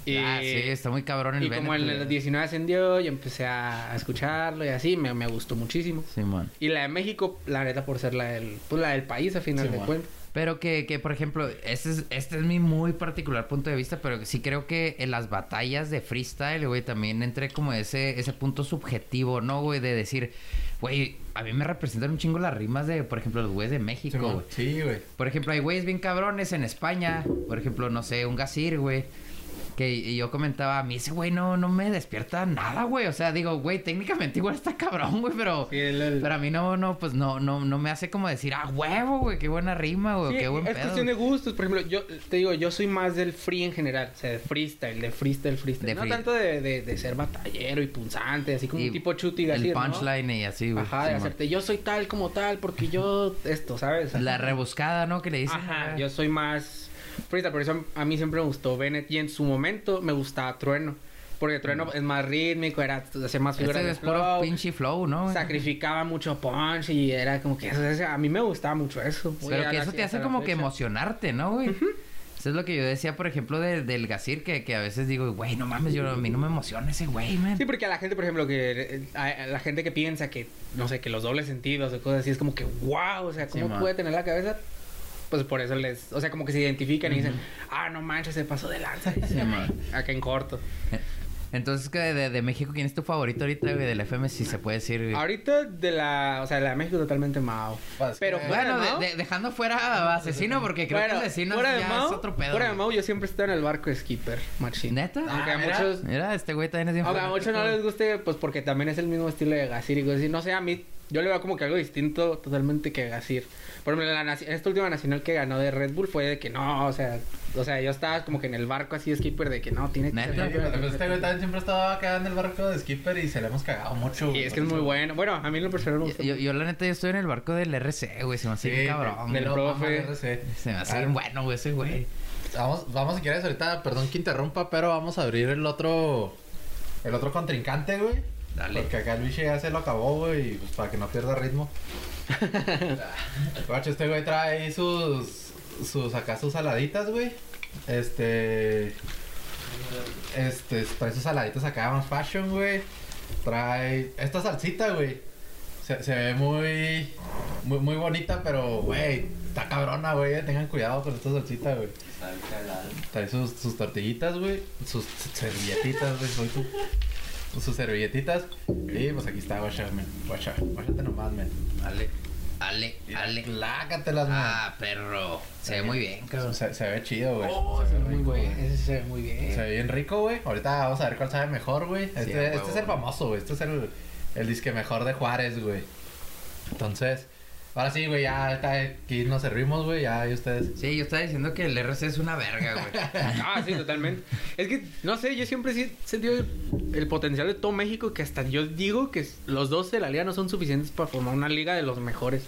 Y, Ah, sí, está muy cabrón el y como en el 19 ascendió y empecé a escucharlo y así, me, me gustó muchísimo. Simón. Y la de México, la neta, por ser la del, pues, la del país a final Sí, de cuentas. Pero que, que, por ejemplo, este es, este es mi muy particular punto de vista, pero sí creo que en las batallas de freestyle, güey, también entré como ese, ese punto subjetivo, ¿no, güey? De decir, güey, a mí me representan un chingo las rimas de, por ejemplo, los güeyes de México, güey. Sí, güey. Por ejemplo, hay güeyes bien cabrones en España. Por ejemplo, no sé, un Gasir, güey. Que y yo comentaba, a mí ese güey no, no me despierta nada, güey. O sea, digo, güey, técnicamente igual está cabrón, güey, pero... Sí, el- el- Pero a mí no, no, pues no, no, no me hace como decir, ah, huevo, güey, qué buena rima, güey, Sí, qué buen es pedo. cuestión de gustos. Por ejemplo, yo te digo, yo soy más del free en general. O sea, de freestyle, de freestyle, freestyle. De no free- tanto de, de, de ser batallero y punzante, así como Y un tipo chuti El punchline y así, güey. Ajá, de hacerte yo soy tal como tal porque yo esto, ¿sabes? La rebuscada, ¿no? Que le dicen. Ajá, güey. yo soy más freestyle, por eso a mí siempre me gustó Bennett y en su momento me gustaba Trueno. Porque Trueno es más rítmico, era hacía más figuras Este de es puro flow, pinche flow, ¿no? güey? sacrificaba mucho punch y era como que eso, eso- a mí me gustaba mucho eso. Muy Pero que eso te hace como que emocionarte, ¿no, güey? Eso es lo que yo decía, por ejemplo, de- del Gasir, que, que a veces digo, güey, no mames, yo, a mí no me emociona ese güey, man. Sí, porque a la gente, por ejemplo, que a, a la gente que piensa que, no sé, que los dobles sentidos o cosas así, es como que, wow, o sea, ¿cómo Sí, puede tener la cabeza? Pues por eso les, o sea, como que se identifican y dicen, ah, no manches, se pasó de lanza. Sí. Acá en corto. Entonces, que de, de México, ¿quién es tu favorito ahorita, güey? Del FM, si se puede decir. güey? Ahorita de la, o sea, de la de México totalmente Mao. Pues, Pero que- Bueno, de dejando fuera a Asesino, porque creo que Asesino fuera ya de Mao, es otro pedo. Fuera de. Mao, yo siempre estoy en el barco de Skipper, machín. ¿Neta? Aunque a Ah, mira. muchos, Mira, este güey también es bien aunque a muchos no les guste, pues porque también es el mismo estilo de Gasir y cosas así. No sé, a mí, yo le veo como que algo distinto totalmente que Gasir. Por ejemplo, en la esta última nacional que ganó de Red Bull fue de que no, o sea, o sea, yo estaba como que en el barco así de Skipper de que no, tiene que ser este güey también siempre estaba acá en el barco de Skipper y se le hemos cagado mucho. Y es que es muy bueno. Bueno, a mí en lo personal me gusta. Yo, yo, la neta, yo estoy en el barco del RC, güey. Se me hace Sí, bien cabrón. del profe. RC. Se me hace Ah, bien bueno, güey, ese güey. Vamos, vamos si quieres ahorita, perdón que interrumpa, pero vamos a abrir el otro, el otro contrincante, güey. Dale. Porque acá Luis ya se lo acabó, güey, pues para que no pierda ritmo. Guacho, este güey trae ahí sus, sus, acá sus saladitas, güey. Este, este, trae sus saladitas acá más fashion, güey. Trae esta salsita, güey. Se, se ve muy, muy, muy bonita, pero, güey, está cabrona, güey. Tengan cuidado con esta salsita, güey. Trae sus, sus tortillitas, güey. Sus servilletitas, güey. Soy tú. Sus servilletitas. Y pues aquí está, guacha, men. Guacha, guáchate nomás, men. Ale, ale, ale. Lácatelas, men. Ah, perro. Se ve muy bien, cabrón. Se, se ve chido, güey. Oh, se, ve muy bien. güey. Ese se ve muy bien. Se ve bien rico, güey. Ahorita vamos a ver cuál sabe mejor, güey. Este, a este es el famoso, güey. Este es el, el disque mejor de Juárez, güey. Entonces, ahora sí, güey, ya está aquí nos servimos, güey. Ya, y ustedes. Sí, yo estaba diciendo que el RC es una verga, güey. Ah, sí, totalmente. Es que, no sé, yo siempre sí he sentido el, el potencial de todo México que hasta yo digo que los dos de la liga no son suficientes para formar una liga de los mejores.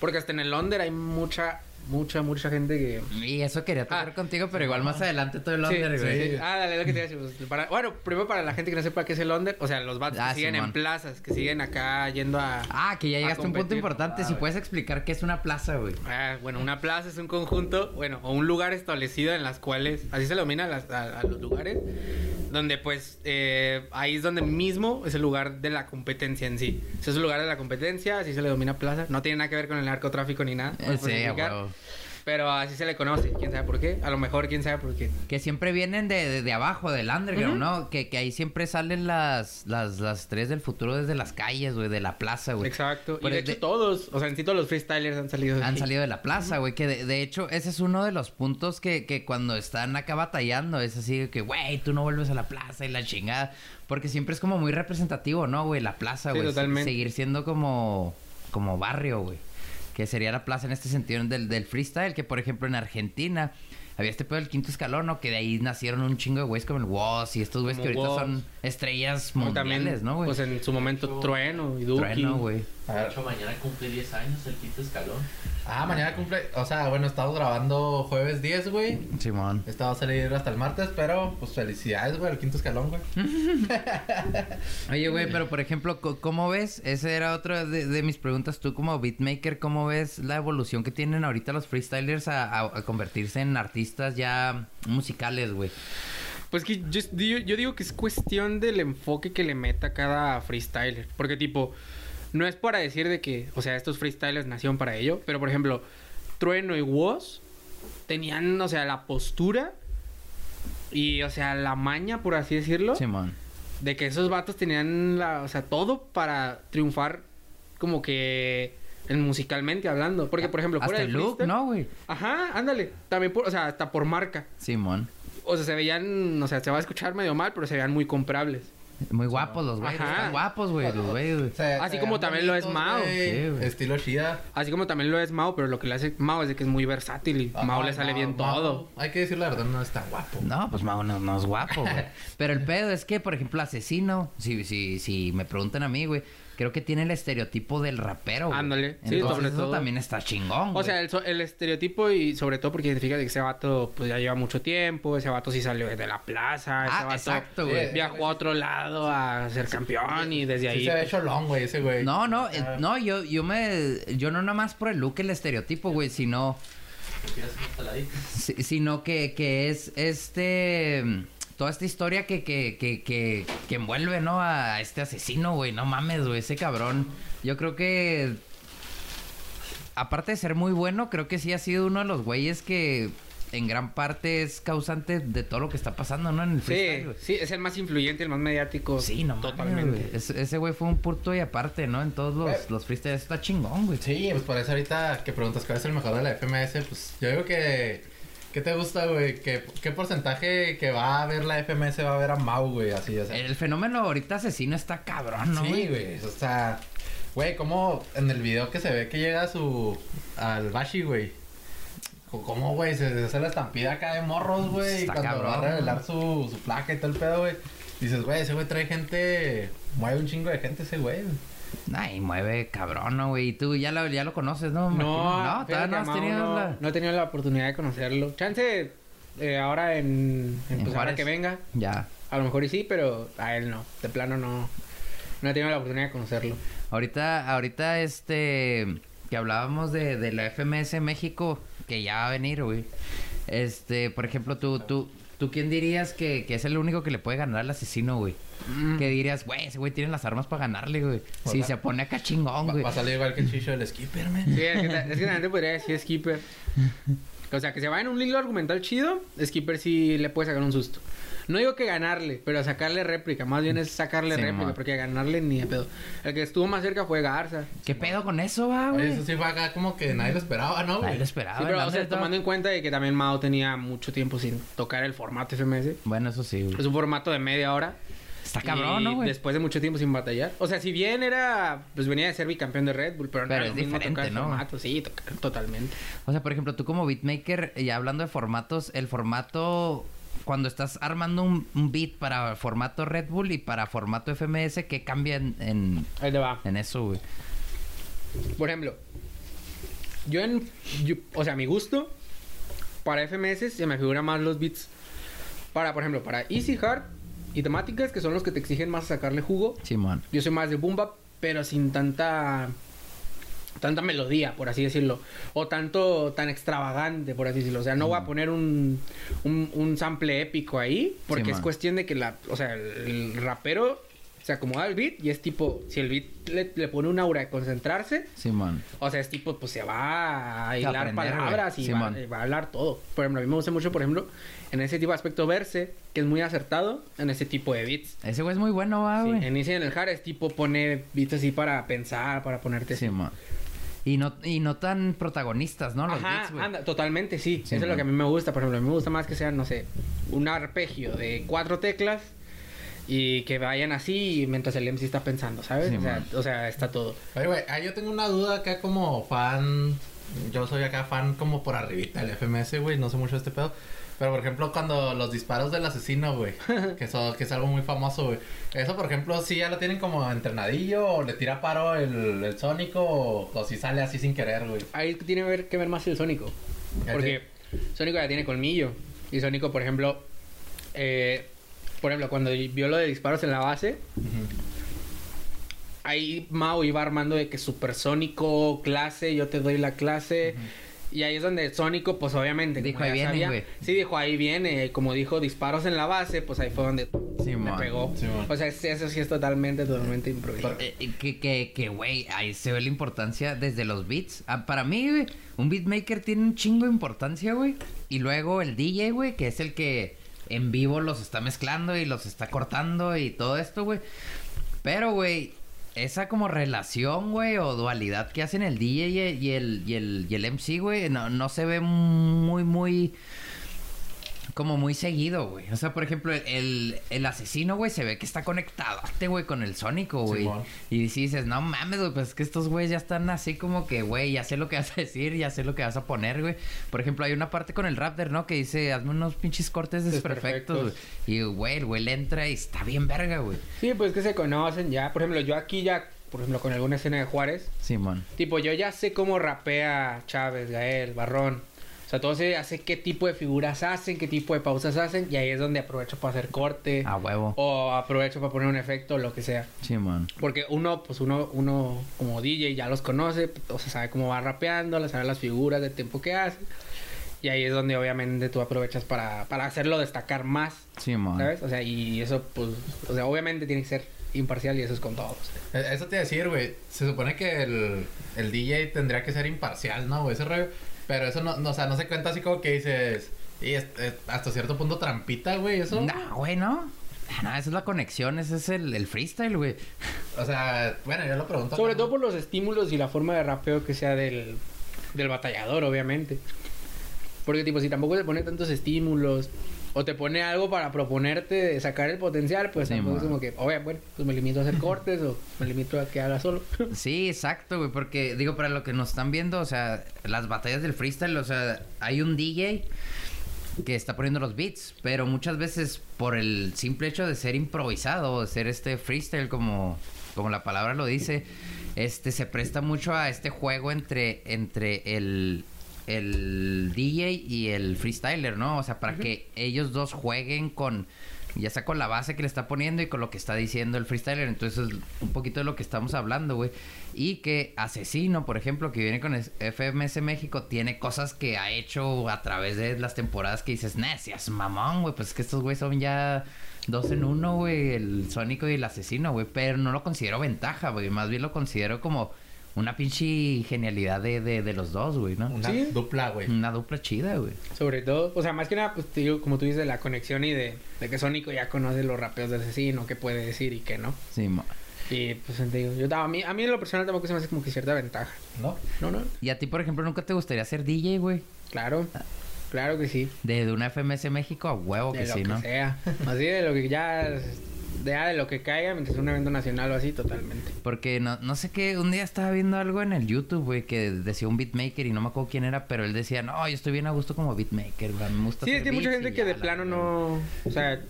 Porque hasta en el Londres hay mucha, mucha, mucha gente que... Y eso quería tocar Ah. contigo, pero igual más adelante todo el Sí, under, güey. sí. Ah, dale, lo que te iba a decir. pues, para- bueno, primero para la gente que no sepa qué es el Londres, o sea, los vatos Ah, que siguen en plazas, que siguen acá yendo a... Ah, que ya llegaste a un punto importante. si puedes explicar qué es una plaza, güey. Ah, bueno, una plaza es un conjunto, bueno, o un lugar establecido en las cuales, así se le denomina a, las- a- a los lugares, donde pues eh, ahí es donde mismo es el lugar de la competencia en sí. Ese es el lugar de la competencia, así se le denomina plaza. No tiene nada que ver con el narcotráfico ni nada. Eh, sí. Pero así se le conoce, quién sabe por qué. A lo mejor quién sabe por qué. Que siempre vienen de, de, de abajo, del underground, Ujú. ¿no? Que, que ahí siempre salen las, las, las tres del futuro desde las calles, güey, de la plaza, güey. Exacto. Y Pero de hecho de- todos, o sea, en sí todos los freestylers han salido de Han aquí. salido de la plaza, güey. Que de, de hecho, ese es uno de los puntos que, que cuando están acá batallando es así que, güey, tú no vuelves a la plaza y la chingada. Porque siempre es como muy representativo, ¿no, güey? La plaza, Sí, güey. totalmente. Seguir siendo como, como barrio, güey. Que sería la plaza en este sentido del, del freestyle. Que, por ejemplo, en Argentina había este pedo del quinto escalón, ¿no? Que de ahí nacieron un chingo de güeyes como el Woz y estos güeyes que ahorita Woz. son estrellas mundiales, también, ¿no, güey? Pues en su momento Trueno y Duki. Trueno, güey. A De hecho, mañana cumple 10 años el quinto escalón. Ah, mañana cumple. O sea, bueno, estamos grabando jueves 10, güey. Simón. Esta va a salir hasta el martes, pero pues felicidades, güey, el quinto escalón, güey. Oye, güey, pero por ejemplo, ¿cómo ves? Esa era otra de, de mis preguntas. Tú como beatmaker, ¿cómo ves la evolución que tienen ahorita los freestylers a, a- a convertirse en artistas ya musicales, güey? Pues que yo, yo- yo digo que es cuestión del enfoque que le meta cada freestyler. Porque tipo, no es para decir de que, o sea, estos freestylers nacieron para ello. Pero por ejemplo, Trueno y Woz tenían, o sea, la postura y, o sea, la maña, por así decirlo. Simón. De que esos vatos tenían, la, o sea, todo para triunfar como que en musicalmente hablando. Porque, por ejemplo, fuera Hasta el look, ¿no, güey? Ajá, ándale. También, por, o sea, hasta por marca. Simón. O sea, se veían, o sea, se va a escuchar medio mal, pero se veían muy comprables. Muy guapos los güeyes. Ajá. Están guapos, güey, los güeyes, güey. Se- Así se como también lo es Mao. Sí, güey. Estilo Shida. Así como también lo es Mao, pero lo que le hace Mao es de que es muy versátil y Mao le sale bien Mao, todo. Hay que decir la verdad, no es tan guapo. No, pues Mau no, no es guapo, güey. Pero el pedo es que, por ejemplo, Asesino, si, si, si me preguntan a mí, güey, creo que tiene el estereotipo del rapero, güey. Ándale, sí, Entonces, sobre eso todo. también está chingón, O güey. sea, el, estereotipo y sobre todo porque identifica de que ese vato pues ya lleva mucho tiempo, ese vato sí salió de la plaza, ese Ah, vato exacto, Sí, güey. viajó a otro lado a ser campeón y desde ahí... Sí se ve pues, cholón, güey, ese güey. No, no, eh, Ah. no, yo, yo me, yo no nada más por el look, el estereotipo, güey, sino, sino que, que es este, toda esta historia que, que, que, que, que envuelve, ¿no? A este asesino, güey, no mames, güey, ese cabrón. Yo creo que, aparte de ser muy bueno, creo que sí ha sido uno de los güeyes que en gran parte es causante de todo lo que está pasando, ¿no? En el freestyle, Sí, es el más influyente, el más mediático. Sí, no mames, Totalmente. güey. Ese, ese güey fue un punto y aparte, ¿no? En todos Eh. los, los freestyles está chingón, güey. Sí, pues por eso ahorita que preguntas cuál es el mejor de la FMS, pues yo digo que... ¿Qué te gusta, güey? ¿Qué, ¿Qué porcentaje que va a ver la FMS va a ver a Mau, güey? Así, o sea... El fenómeno ahorita asesino está cabrón, ¿no? sí, güey. O sea... Güey, como en el video que se ve que llega a su... Al Bashi, güey. ¿Cómo, güey? Se, hace la estampida acá de morros, güey. Y cuando va a revelar su, su placa y todo el pedo, güey. Dices, güey, ese güey trae gente... Mueve un chingo de gente ese güey. Ay, mueve cabrón, ¿no, güey? Y tú ya lo, ya lo conoces, ¿no? No, no, todavía no has tenido no, la... no he tenido la oportunidad de conocerlo. Chance eh, ahora en, en, En pues, ahora que venga, Ya. a lo mejor y sí, pero a él no. De plano no. No he tenido la oportunidad de conocerlo. Ahorita, ahorita, este... Que hablábamos de, de la FMS México, que ya va a venir, güey. Este, por ejemplo, tú, tú... ¿Tú quién dirías que, que es el único que le puede ganar al asesino, güey? Mm. Que dirías, güey, ese güey tiene las armas para ganarle, güey. Si Hola. se pone acá chingón, güey. va a salir igual que el chicho del skipper, man. Sí, es que, es que también te podría decir Skipper. O sea, que se va en un hilo argumental chido, Skipper sí le puede sacar un susto. No digo que ganarle, pero sacarle réplica. Más bien es sacarle Sí, réplica, porque ganarle ni de pedo. El que estuvo más cerca fue Garza. ¿Qué pedo con eso, va, Oye, güey? eso sí fue acá como que nadie lo esperaba, ¿no, Nadie güey? lo esperaba. Sí, pero o sea, tomando en cuenta de que también Mao tenía mucho tiempo sin tocar el formato FMS. Bueno, eso sí, güey. Es un formato de media hora. Está cabrón, y ¿no, güey? Después de mucho tiempo sin batallar. O sea, si bien era, pues venía de ser bicampeón de Red Bull, pero, no Pero era es lo mismo diferente, tocar el ¿no? formato. Sí, tocar totalmente. O sea, por ejemplo, tú como beatmaker, y hablando de formatos, el formato, cuando estás armando un, un beat para formato Red Bull y para formato FMS, ¿qué cambia en, en, Ahí te va. en eso, güey? Por ejemplo, yo en. yo- o sea, a mi gusto, para FMS se me figuran más los beats. Para, por ejemplo, para Easy Hard y temáticas, que son los que te exigen más sacarle jugo. Simón. Yo soy más de boom bap, pero sin tanta. Tanta melodía, por así decirlo. O tanto, tan extravagante, por así decirlo. O sea, no voy a poner un, un, un sample épico ahí, porque Sí, es man. cuestión de que la, o sea, el, el rapero se acomoda al beat y es tipo, si el beat le, le pone un aura de concentrarse, Simón. o sea, es tipo, pues se va a hilar aprender, palabras y va, a hablar todo. Por ejemplo, a mí me gusta mucho, por ejemplo, en ese tipo de aspecto verse, que es muy acertado en ese tipo de beats. Ese güey es muy bueno, va, Sí, güey. en Easy en el Hard es tipo pone beats así para pensar, para ponerte así. Simón. Y no, y no tan protagonistas, ¿no? Los Ajá, beats, güey. anda, totalmente, sí. Sí, Eso es lo que a mí me gusta. Por ejemplo, a mí me gusta más que sean, no sé, un arpegio de cuatro teclas y que vayan así mientras el MC está pensando, ¿sabes? Sí, o, sea, o sea, está todo. Oye, güey, ah, yo tengo una duda acá como fan. Yo soy acá fan como por arribita del FMS, güey. No sé mucho de este pedo. Pero, por ejemplo, cuando los disparos del asesino, güey. que, es algo muy famoso, güey. Eso, por ejemplo, sí ya lo tienen como entrenadillo. O le tira paro el, el sónico. O, o si sale así sin querer, güey. Ahí tiene que ver, que ver más el Sónico. Porque Sónico ya tiene colmillo. Y Sónico, por ejemplo, eh, por ejemplo, cuando vio lo de disparos en la base, ahí Mao iba armando de que supersónico, clase, yo te doy la clase. Y ahí es donde Sónico, pues obviamente. Dijo, "Ahí viene, güey". Sí, dijo, ahí viene. Como dijo, disparos en la base, pues ahí fue donde Sí, man. pegó. Sí, o sea, es- eso sí es totalmente, totalmente improvisado. Eh, eh, que, que, que, güey, ahí se ve la importancia desde los beats. Ah, para mí, güey, un beatmaker tiene un chingo de importancia, güey. Y luego el DJ, güey, que es el que en vivo los está mezclando y los está cortando y todo esto, güey. Pero, güey, esa como relación, güey, o dualidad que hacen el DJ y el, y el, y el, MC, güey, no, no se ve muy, muy como muy seguido, güey. O sea, por ejemplo, el, el, asesino, güey, se ve que está conectado, güey, con el sónico, güey. Y si dices, no mames, güey, pues es que estos güeyes ya están así como que, güey, ya sé lo que vas a decir, ya sé lo que vas a poner, güey. Por ejemplo, hay una parte con el Raptor, ¿no? Que dice, hazme unos pinches cortes desperfectos, güey. Y, güey, el güey le entra y está bien verga, güey. Sí, pues que se conocen ya. Por ejemplo, yo aquí ya, por ejemplo, con alguna escena de Juárez, Simón. tipo, yo ya sé cómo rapea Chávez, Gael, Barrón. O sea, todo se hace qué tipo de figuras hacen, qué tipo de pausas hacen, y ahí es donde aprovecho para hacer corte. A huevo. O aprovecho para poner un efecto, lo que sea. Simón. Porque uno, pues uno, uno como DJ ya los conoce, o sea, sabe cómo va rapeando, sabe las figuras de tiempo que hace. Y ahí es donde obviamente tú aprovechas para, para hacerlo destacar más, Simón. ¿sabes? O sea, y eso, pues, o sea, obviamente tiene que ser imparcial y eso es con todos. Eh, Eso te iba a decir, güey. Se supone que el, el DJ tendría que ser imparcial, ¿no? Ese rollo. Pero eso no, no, o sea, no se cuenta así como que dices. Y es- es hasta cierto punto trampita, güey, eso. No, güey, no. No, esa es la conexión, ese es el, el freestyle, güey. O sea, bueno, yo lo pregunto. Sobre todo por los estímulos y la forma de rapeo que sea del, del batallador, obviamente. Porque, tipo, si tampoco te pone tantos estímulos o te pone algo para proponerte de sacar el potencial, pues Sí, tampoco es como que, oye, bueno, pues me limito a hacer cortes o me limito a que haga solo. Sí, exacto, güey, porque digo, para lo que nos están viendo, o sea, las batallas del freestyle, o sea, hay un DJ que está poniendo los beats, pero muchas veces por el simple hecho de ser improvisado, de ser este freestyle como, como la palabra lo dice, este se presta mucho a este juego entre, entre el, el DJ y el freestyler, ¿no? O sea, para que ellos dos jueguen con, ya sea con la base que le está poniendo y con lo que está diciendo el freestyler. Entonces, un poquito de lo que estamos hablando, güey. Y que Asesino, por ejemplo, que viene con es- FMS México, tiene cosas que ha hecho a través de las temporadas que dices, seas mamón, güey. Pues es que estos güeyes son ya dos en uno, güey. El Sónico y el Asesino, güey. Pero no lo considero ventaja, güey. Más bien lo considero como una pinche genialidad de, de, de los dos, güey, ¿no? Una Sí. dupla, güey. Una dupla chida, güey. Sobre todo, o sea, más que nada, pues te digo, como tú dices, de la conexión y de, de que Sónico ya conoce los rapeos de asesino, qué puede decir y qué no. Sí, mo- Y pues te digo, yo, a, mí, a mí en lo personal tampoco se me hace como que cierta ventaja. ¿No? No, no, Y a ti, por ejemplo, nunca te gustaría ser DJ, güey. claro, claro que sí. De, de una FMS México a huevo de que lo sí, que ¿no? sea. Así de lo que ya, de, ya de lo que caiga, mientras es un evento nacional o así, totalmente. Porque no, no sé qué, un día estaba viendo algo en el YouTube, güey, que decía un beatmaker y no me acuerdo quién era, pero él decía, no, yo estoy bien a gusto como beatmaker, güey, me gusta Sí, es hacer que hay mucha gente que de la plano verga". no, o sea,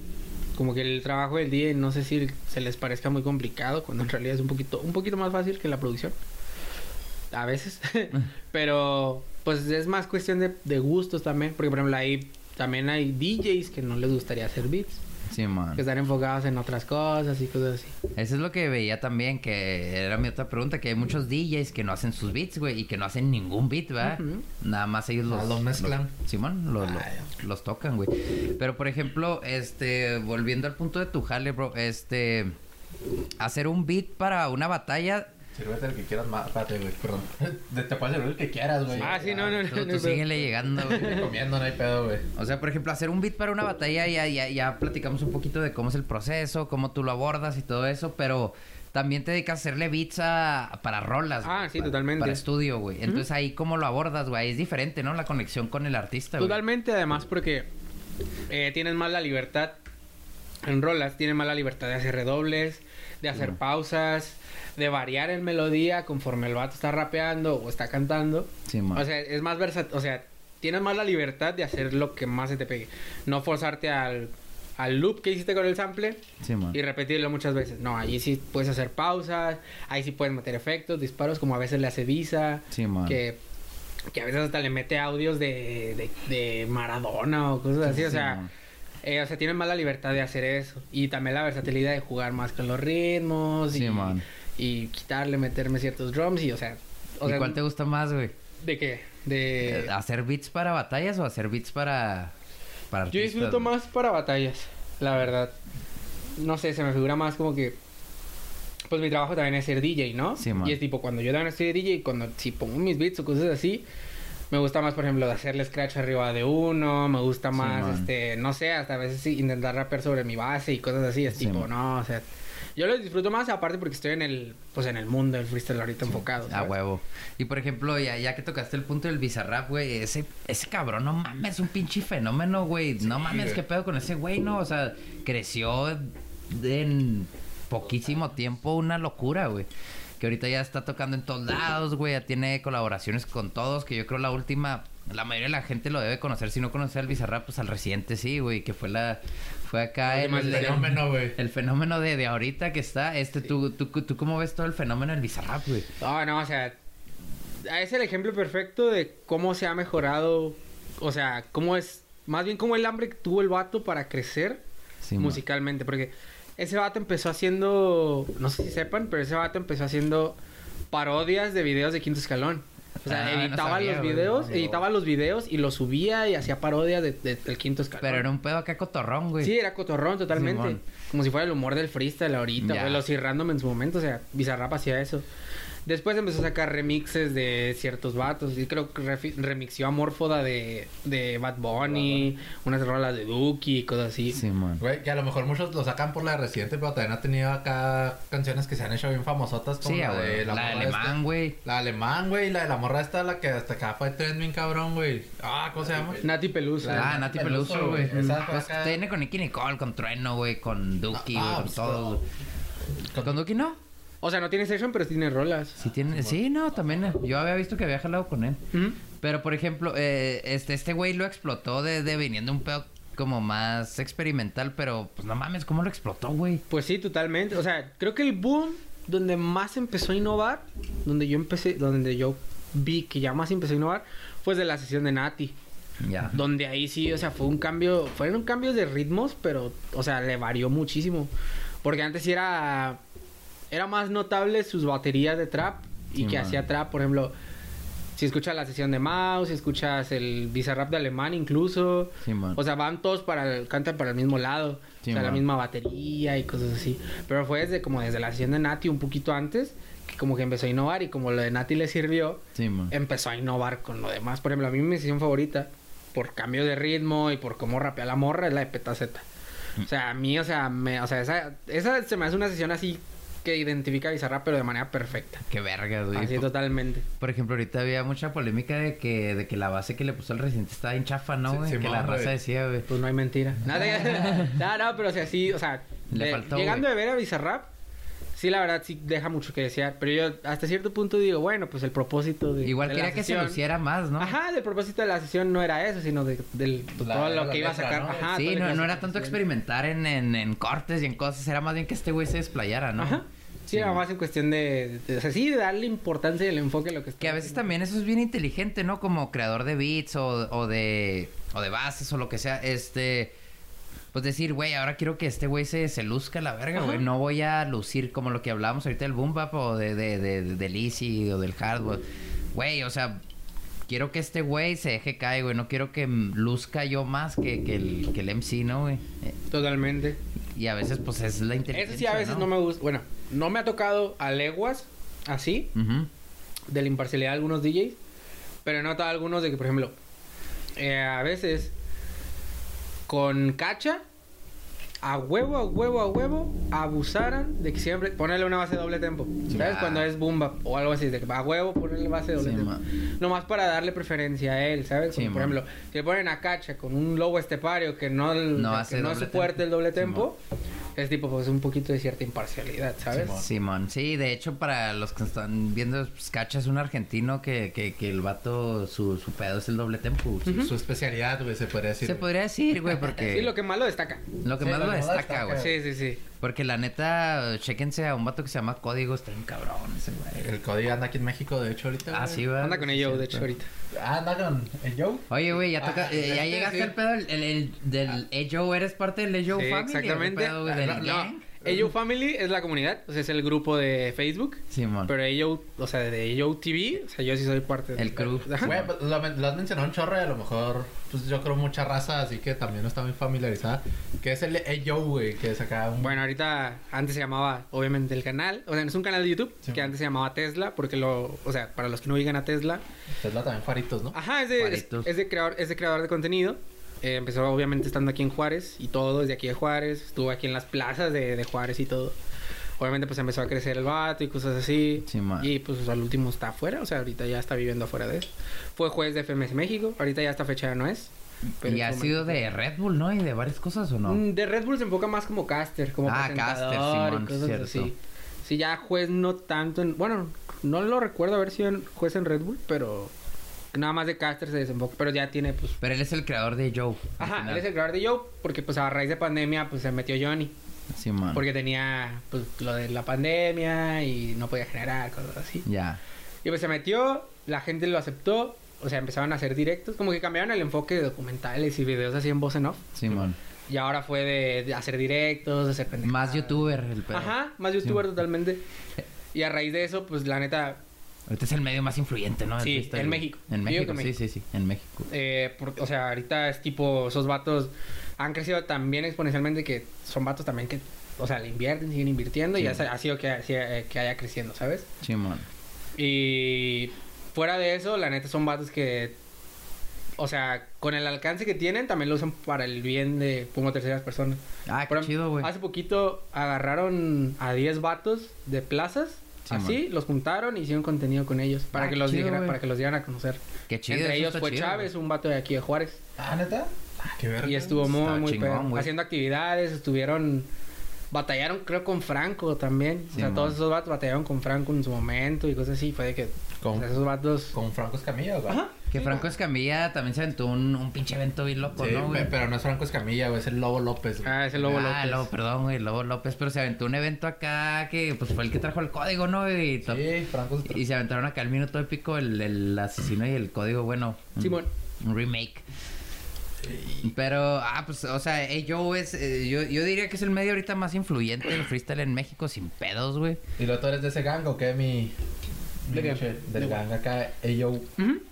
como que el trabajo del día, no sé si se les parezca muy complicado, cuando en realidad es un poquito, un poquito más fácil que la producción. A veces. Pero, pues es más cuestión de, de gustos también. Porque, por ejemplo, ahí también hay DJs que no les gustaría hacer beats. Sí, man. Que están enfocados en otras cosas y cosas así. Eso es lo que veía también, que era mi otra pregunta, que hay muchos DJs que no hacen sus beats, güey, y que no hacen ningún beat, ¿verdad? Nada más ellos los... Ah, los mezclan. los- Simón, los, Ah, los- los tocan, güey. Pero, por ejemplo, este, volviendo al punto de tu jale, bro, este... Hacer un beat para una batalla... Sírvete el que quieras más. Espérate, güey, perdón. Te te puedes servir el que quieras, güey. Ah, sí, no, no, no. Tú, no, tú no, síguele llegando, güey. Comiendo, no hay pedo, güey. O sea, por ejemplo, hacer un beat para una batalla, ya, ya, ya platicamos un poquito de cómo es el proceso, cómo tú lo abordas y todo eso, pero también te dedicas a hacerle beats a- para rolas. Ah, güey, sí, para- totalmente. Para estudio, güey. Entonces ahí cómo lo abordas, güey. Es diferente, ¿no? La conexión con el artista, güey. Totalmente, además, porque eh, tienes más la libertad en rolas, tienes más la libertad de hacer redobles, de hacer pausas, de variar en melodía conforme el vato está rapeando o está cantando. Sí, man. O sea, es más versátil, o sea, tienes más la libertad de hacer lo que más se te pegue. No forzarte al, al loop que hiciste con el sample Sí, y repetirlo muchas veces. No, ahí sí puedes hacer pausas, ahí sí puedes meter efectos, disparos, como a veces le hace Visa, Sí, man. que, que a veces hasta le mete audios de, de, de Maradona o cosas así. o sea, man. eh, o sea, tienen más la libertad de hacer eso. Y también la versatilidad de jugar más con los ritmos Sí, y, man. Y quitarle, meterme ciertos drums y, o sea... O ¿Y sea, cuál te gusta más, güey? ¿De qué? De... Eh, ¿Hacer beats para batallas o hacer beats para. para Yo disfruto güey? más para batallas, la verdad. No sé, se me figura más como que. Pues mi trabajo también es ser DJ, ¿no? Sí, man. y es tipo, cuando yo también estoy de DJ, cuando si pongo mis beats o cosas así, me gusta más, por ejemplo, de hacerle scratch arriba de uno, me gusta más, este, no sé, hasta a veces sí, intentar rapear sobre mi base y cosas así, es Sí, tipo, man. no, o sea, yo lo disfruto más aparte porque estoy en el, pues en el mundo del freestyle ahorita enfocado. A huevo. Y por ejemplo, ya, ya que tocaste el punto del bizarrap, güey, ese, ese cabrón, no mames, es un pinche fenómeno, güey. no mames, güey. qué pedo con ese güey, ¿no? O sea, creció en poquísimo tiempo una locura, güey. Que ahorita ya está tocando en todos lados, güey. Ya tiene colaboraciones con todos. Que yo creo la última, la mayoría de la gente lo debe conocer. Si no conoce al Bizarrap, pues al reciente sí, güey. Que fue la, fue acá el, fenómeno, güey. el fenómeno de, de ahorita que está. Este, tú, tú, tú, cómo ves todo el fenómeno del Bizarrap, güey? No, no, o sea, es el ejemplo perfecto de cómo se ha mejorado, o sea, cómo es, más bien cómo el hambre que tuvo el vato para crecer Sí, man. musicalmente, porque ese vato empezó haciendo, no sé si sepan, pero ese vato empezó haciendo parodias de videos de Quinto Escalón. O sea, Ah, no editaba sabía, los güey, videos, no. editaba los videos y los subía y hacía parodias de, de- del Quinto Escalón. Pero era un pedo acá cotorrón, güey. Sí, era cotorrón totalmente. Simón. Como si fuera el humor del freestyle ahorita, güey. Los random en su momento, o sea, Bizarrap hacía eso. Después empezó a sacar remixes de ciertos vatos. Y creo que refi- remixió a Morfoda de, de Bad Bunny, unas rolas de Duki y cosas así. Sí, man. Güey, que a lo mejor muchos lo sacan por la de Residente, pero también ha tenido acá canciones que se han hecho bien famosotas como Sí, la güey. de La, la, de alemán, güey. La alemán, güey, y la de la morra esta, la que hasta acá fue trending, cabrón, güey. Ah, ¿cómo se llama? Nati Pelusa. La- Ah, Nati Peluso, Peluso, güey. Pues tiene con Nicky Nicole, con Trueno, güey, con Duki, Ah, güey, con pues, todo. con- ¿Con Duki no? O sea, no tiene session, pero tiene rolas. Sí, tiene... sí, no, también. eh, Yo había visto que había jalado con él. Pero, por ejemplo, eh, este este güey lo explotó de, de viniendo un pedo como más experimental, pero pues no mames, ¿cómo lo explotó, güey? Pues sí, totalmente. O sea, creo que el boom donde más empezó a innovar, donde yo empecé, donde yo vi que ya más empezó a innovar, fue de la sesión de Nati. Ya. Donde ahí sí, o sea, fue un cambio, fueron cambios de ritmos, pero, o sea, le varió muchísimo. Porque antes sí era, era más notable sus baterías de trap y Sí, que man. hacía trap, por ejemplo, si escuchas la sesión de Mouse, si escuchas el Bizarrap de alemán incluso, Sí, o sea, van todos para el, cantan para el mismo lado, Sí, o sea, la man. misma batería y cosas así. Pero fue desde como desde la sesión de Nati un poquito antes, que como que empezó a innovar y como lo de Nati le sirvió, empezó a innovar con lo demás. Por ejemplo, a mí mi sesión favorita, por cambio de ritmo y por cómo rapea la morra, es la de Petaceta. O sea, a mí, o sea, me, o sea esa, esa se me hace una sesión así que identifica a Bizarrap, pero de manera perfecta. Qué verga, güey. Así Por- totalmente. Por ejemplo, ahorita había mucha polémica de que, de que la base que le puso el residente estaba en chafa, ¿no, Sí, güey? que Simón, la raza güey. decía, güey. Pues no hay mentira. Nada, no, no, pero o sea, sí, o sea, Le de- faltó, llegando güey. a ver a Bizarrap, sí, la verdad, sí deja mucho que desear. Pero yo hasta cierto punto digo, bueno, pues el propósito de. Igual de la quería que se sesión- luciera más, ¿no? Ajá, del propósito de la sesión no era eso, sino de, del La- todo lo que iba a sacar. ¿no? Ajá, sí, que no, era tanto experimentar en, en, en cortes y en cosas, era más bien que este güey se desplayara, ¿no? Ajá. Sí, era más en cuestión de, de- O sea, sí, darle importancia y el enfoque a lo que está Que a veces haciendo. también eso es bien inteligente, ¿no? Como creador de beats o, o de o de bases o lo que sea, este pues decir, güey, ahora quiero que este güey se, se luzca la verga, güey. No voy a lucir como lo que hablábamos ahorita del boom bap o de, de, de, de- del easy o del hard, güey. O sea, quiero que este güey se deje caer, güey. No quiero que luzca yo más que, que, el, que el MC, ¿no, güey? Totalmente. Y a veces, pues, es la inteligencia, Eso sí, a veces no, me gusta. Bueno, no me ha tocado a leguas así, de la imparcialidad de algunos DJs, pero he notado algunos de que, por ejemplo, eh, a veces con cacha, a huevo, a huevo, a huevo, abusaran de que siempre ponerle una base de doble tempo. ¿Sabes? Ah. Cuando es boom bap o algo así, de que a huevo ponerle base de doble Sí, tempo. ma. Nomás para darle preferencia a él, ¿sabes? Sí, Como, por ejemplo, si le ponen a cacha con un lobo estepario que no, el- No que no es su fuerte el doble Sí, tempo, es tipo, pues un poquito de cierta imparcialidad, ¿sabes? Simón. Simón, sí, de hecho para los que están viendo, pues, Cacha es un argentino que, que, que el vato, su, su pedo es el doble tempo. Su, su especialidad, güey, se podría decir. Se podría decir, güey, porque Sí, lo que más lo destaca. lo que Sí, más lo destaca, güey. Sí, sí, sí. Porque la neta, chéquense a un vato que se llama Código, está bien cabrón ese güey. El código anda aquí en México, de hecho, ahorita. Ah, güey. sí, va. Anda con el Joe, de hecho, ahorita. Ah, anda con el Joe. Oye, güey, ya toca, Ah, eh, ya este, llegaste sí. al pedo el, el, el- del Ejo, ¿eres parte del Ejo Sí, Family? ¿o qué exactamente. pedo, güey, del No, no, gang? AO Family es la comunidad, o sea, es el grupo de Facebook. Simón. Pero AO, o sea, de AO TV, o sea, yo sí soy parte de El crew. Ajá. Güey, pues, lo, lo has mencionado un chorro y a lo mejor, pues yo creo mucha raza, así que también no está muy familiarizada. Que es el AYO, güey, que es acá un... Bueno, ahorita antes se llamaba, obviamente, el canal. O sea, es un canal de YouTube Sí, que man. antes se llamaba Tesla, porque lo, o sea, para los que no digan a Tesla, Tesla también Faritos, ¿no? Ajá, es de, es, es de creador, es de creador de contenido. Eh, empezó obviamente estando aquí en Juárez y todo desde aquí de Juárez. Estuvo aquí en las plazas de, de Juárez y todo. Obviamente pues empezó a crecer el vato y cosas así. Sí, y pues al último está afuera, o sea, ahorita ya está viviendo afuera de eso. Fue juez de FMS México, ahorita ya esta fecha ya no es. pero y ha sido de Red Bull, ¿no? Y de varias cosas, ¿o no? Mm, De Red Bull se enfoca más como caster, como Ah, presentador caster, Simón, y cosas cierto. así. Sí, ya juez no tanto en... Bueno, no lo recuerdo haber sido juez en Red Bull, pero... Nada más de caster se desemboca, pero ya tiene pues Pero él es el creador de Joe. Ajá, final. él es el creador de Joe, porque pues a raíz de pandemia pues se metió Johnny, Simón. porque tenía pues lo de la pandemia y no podía generar cosas así. Ya. Y pues se metió, la gente lo aceptó, o sea, empezaron a hacer directos, como que cambiaron el enfoque de documentales y videos así en voz en off. Simón. Y ahora fue de, de hacer directos, de hacer pendejadas. Más youtuber el pedo. Ajá, más youtuber totalmente. Y a raíz de eso, pues la neta, Ahorita es el medio más influyente, ¿no? Sí, en. México. En México, sí, México. sí, sí. En México. eh, o sea, ahorita es tipo, esos vatos han crecido también exponencialmente que son vatos también que, o sea, le invierten, siguen invirtiendo y Sí. ha sido que, que, que haya creciendo, ¿sabes? Simón. Y fuera de eso, la neta son vatos que, o sea, con el alcance que tienen, también lo usan para el bien de como terceras personas. Ah, qué chido, güey. Hace poquito agarraron a 10 vatos de plazas, Sí, así, los juntaron y hicieron contenido con ellos para Ah, que los chido, para que los dieran a conocer. Qué chido. Entre ellos fue chido, Chávez, un vato de aquí de Juárez. Ah, ¿neta? Ah, qué verga. Y estuvo muy, Está muy chingón. Haciendo actividades, estuvieron... Batallaron, creo, con Franco también. Sí, o sea, man. todos esos vatos batallaron con Franco en su momento y cosas así. Fue de que... Con- o sea, esos vatos... Con Franco Escamilla, güey. Ajá. Que Franco Escamilla también se aventó un, un pinche evento bien loco, Sí, ¿no, güey? pe- pero no es Franco Escamilla, güey, es el Lobo López, güey. Ah, ese Lobo ah, López. Lobo, perdón, güey, Lobo López, pero se aventó un evento acá que pues fue el que trajo el código, ¿no? Y, to- Sí, Franco y se aventaron acá el minuto épico, el, el asesino y el código, bueno. un- Simón. Un remake. Pero, ah, pues, o sea, eh, yo es, eh, yo, yo diría que es el medio ahorita más influyente del freestyle en México, sin pedos, güey. ¿Y luego tú eres de ese gang o qué, mi...? ¿De qué? Michelle? Del De- gang acá, AYO. Ujú.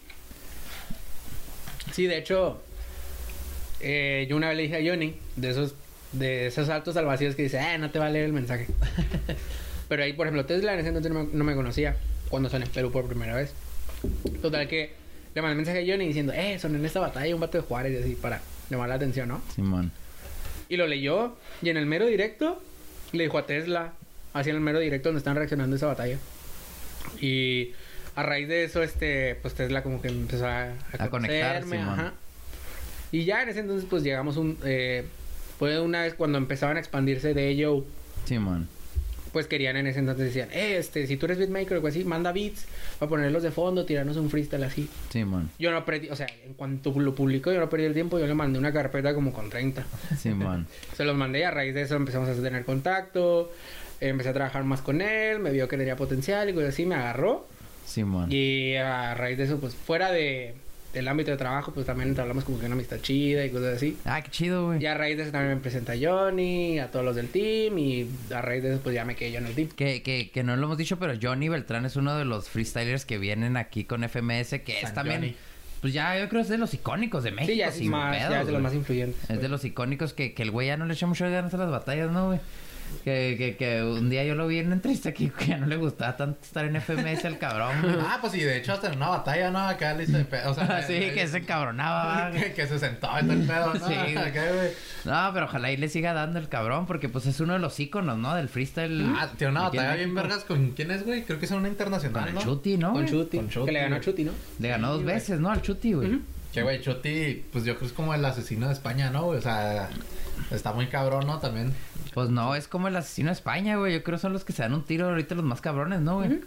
Sí, de hecho, eh, yo una vez le dije a Johnny, de esos, de esos saltos al vacío que dice, ah, no te va a leer el mensaje. Pero ahí, por ejemplo, Tesla en ese entonces no me, no me conocía cuando son en Perú por primera vez. Total que le mandé mensaje a Johnny diciendo, eh, son en esta batalla un vato de Juárez y así para llamar la atención, ¿no? Simón. Y lo leyó y en el mero directo le dijo a Tesla, así en el mero directo donde están reaccionando a esa batalla. Y a raíz de eso, este, pues Tesla como que empezó a, A conectar, conocerme, Simón. ajá. Y ya en ese entonces pues llegamos un... Eh, fue una vez cuando empezaban a expandirse de ello, Simón. Pues querían en ese entonces decían, eh, este, si tú eres beatmaker o algo así, manda beats para ponerlos de fondo, tirarnos un freestyle así. Simón. Yo no perdí, o sea, en cuanto lo publicó, yo no perdí el tiempo, yo le mandé una carpeta como con 30. Simón. Se los mandé y a raíz de eso empezamos a tener contacto. eh, empecé a trabajar más con él, me vio que tenía potencial y cosas así, me agarró. Simón. Y a raíz de eso, pues fuera de, del ámbito de trabajo, pues también entablamos como que una amistad chida y cosas así. Ah, qué chido, güey. Y a raíz de eso también me presenta a Johnny, a todos los del team y a raíz de eso pues ya me quedé yo en el team. Que, que, que no lo hemos dicho, pero Johnny Beltrán es uno de los freestylers que vienen aquí con FMS, que es también, Johnny. pues ya yo creo es de los icónicos de México. Sí, ya es, ya pedos, es de los más influyentes. Es de los icónicos que, que el güey ya no le echa muchas ganas a las batallas, ¿no, güey? Que, que, que un día yo lo vi en una entrevista que, que ya no le gustaba tanto estar en FMS al cabrón, güey. Ah, pues sí, de hecho hasta en una batalla, ¿no? Acá le hizo de pedo. O sea, sí, que se encabronaba, que, que se sentó en el pedo, ¿no? Sí, güey. Acá, güey. No, pero ojalá y le siga dando el cabrón, porque pues es uno de los íconos, ¿no? Del freestyle. Ah, tiene una batalla bien vergas con quién es, güey. Creo que es una Con internacional, el ¿no? Chuti, ¿no? Con? Chuti, Con Chuti, que le ganó a. Chuti, ¿no? Le ganó dos güey. veces, ¿no? Al Chuti, güey. Ujú. Que, güey, Chuti, pues yo creo que es como el asesino de España, ¿no? O sea, está muy cabrón, ¿no? También. Pues no, es como el asesino de España, güey. Yo creo que son los que se dan un tiro ahorita los más cabrones, ¿no, güey?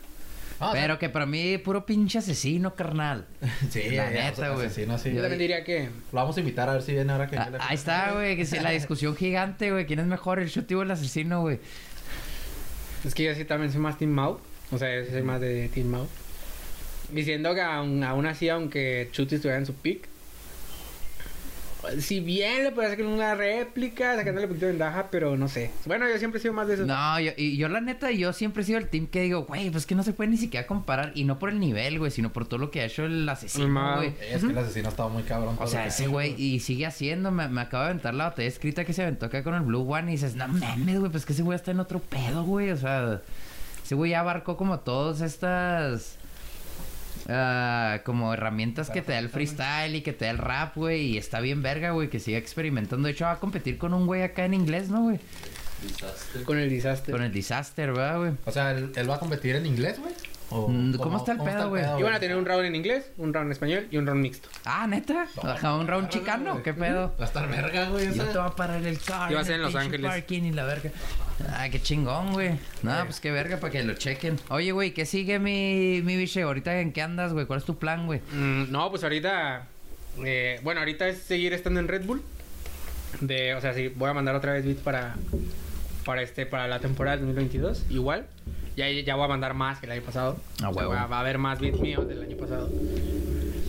Ah, o sea, Pero que para mí, puro pinche asesino, carnal. Sí, La ya, neta, o sea, güey. sí. Yo también diría que Lo vamos a invitar a ver si viene ahora que... Ah, ahí está, güey. Que es la discusión gigante, güey. ¿Quién es mejor, el Chuti o el asesino, güey? Es que yo sí también soy más Team Mau. O sea, yo soy más de Team Mau. Diciendo que aún, aún así, aunque Chuti estuviera en su pick, Si bien le puede hacer una réplica, sacándole un poquito de ventaja, pero no sé. Bueno, yo siempre he sido más de eso. No, yo, y yo la neta, yo siempre he sido el team que digo, güey, pues que no se puede ni siquiera comparar. Y no por el nivel, güey, sino por todo lo que ha hecho el asesino, güey. Es que el asesino estaba muy cabrón. O sea, ese güey, y sigue haciendo, me, me acaba de aventar la batalla escrita que se aventó acá con el Blue One y dices, no mames, güey, pues que ese güey está en otro pedo, güey, o sea, ese güey ya abarcó como todas estas, ah, como herramientas que te da el freestyle y que te da el rap, güey, y está bien verga, güey, que siga experimentando. De hecho, va a competir con un güey acá en inglés, ¿no, güey? Disaster. Con el desastre. Con el Disaster, ¿verdad, güey? O sea, ¿él, él va a competir en inglés, güey? ¿O Mm, ¿cómo está el pedo, güey? Iban a tener un round en inglés, un round en español y un round mixto. Ah, ¿neta? Ajá, ¿Un round chicano? ¿Qué pedo? Va a estar verga, güey. Yo te voy a parar el carro. Iba a ser en Los Ángeles. Parking y la verga. Ah, qué chingón, güey. No, pues qué verga para que lo chequen. Oye, güey, ¿qué sigue mi, mi biche? ¿Ahorita en qué andas, güey? ¿Cuál es tu plan, güey? Mm, no, pues ahorita. eh, bueno, ahorita es seguir estando en Red Bull. De, o sea, sí, voy a mandar otra vez beats para. Para este, para la temporada del 2022. Igual. Ya, ya voy a mandar más que el año pasado. Ah, O sea, huevo. va, va a haber más beats míos del año pasado.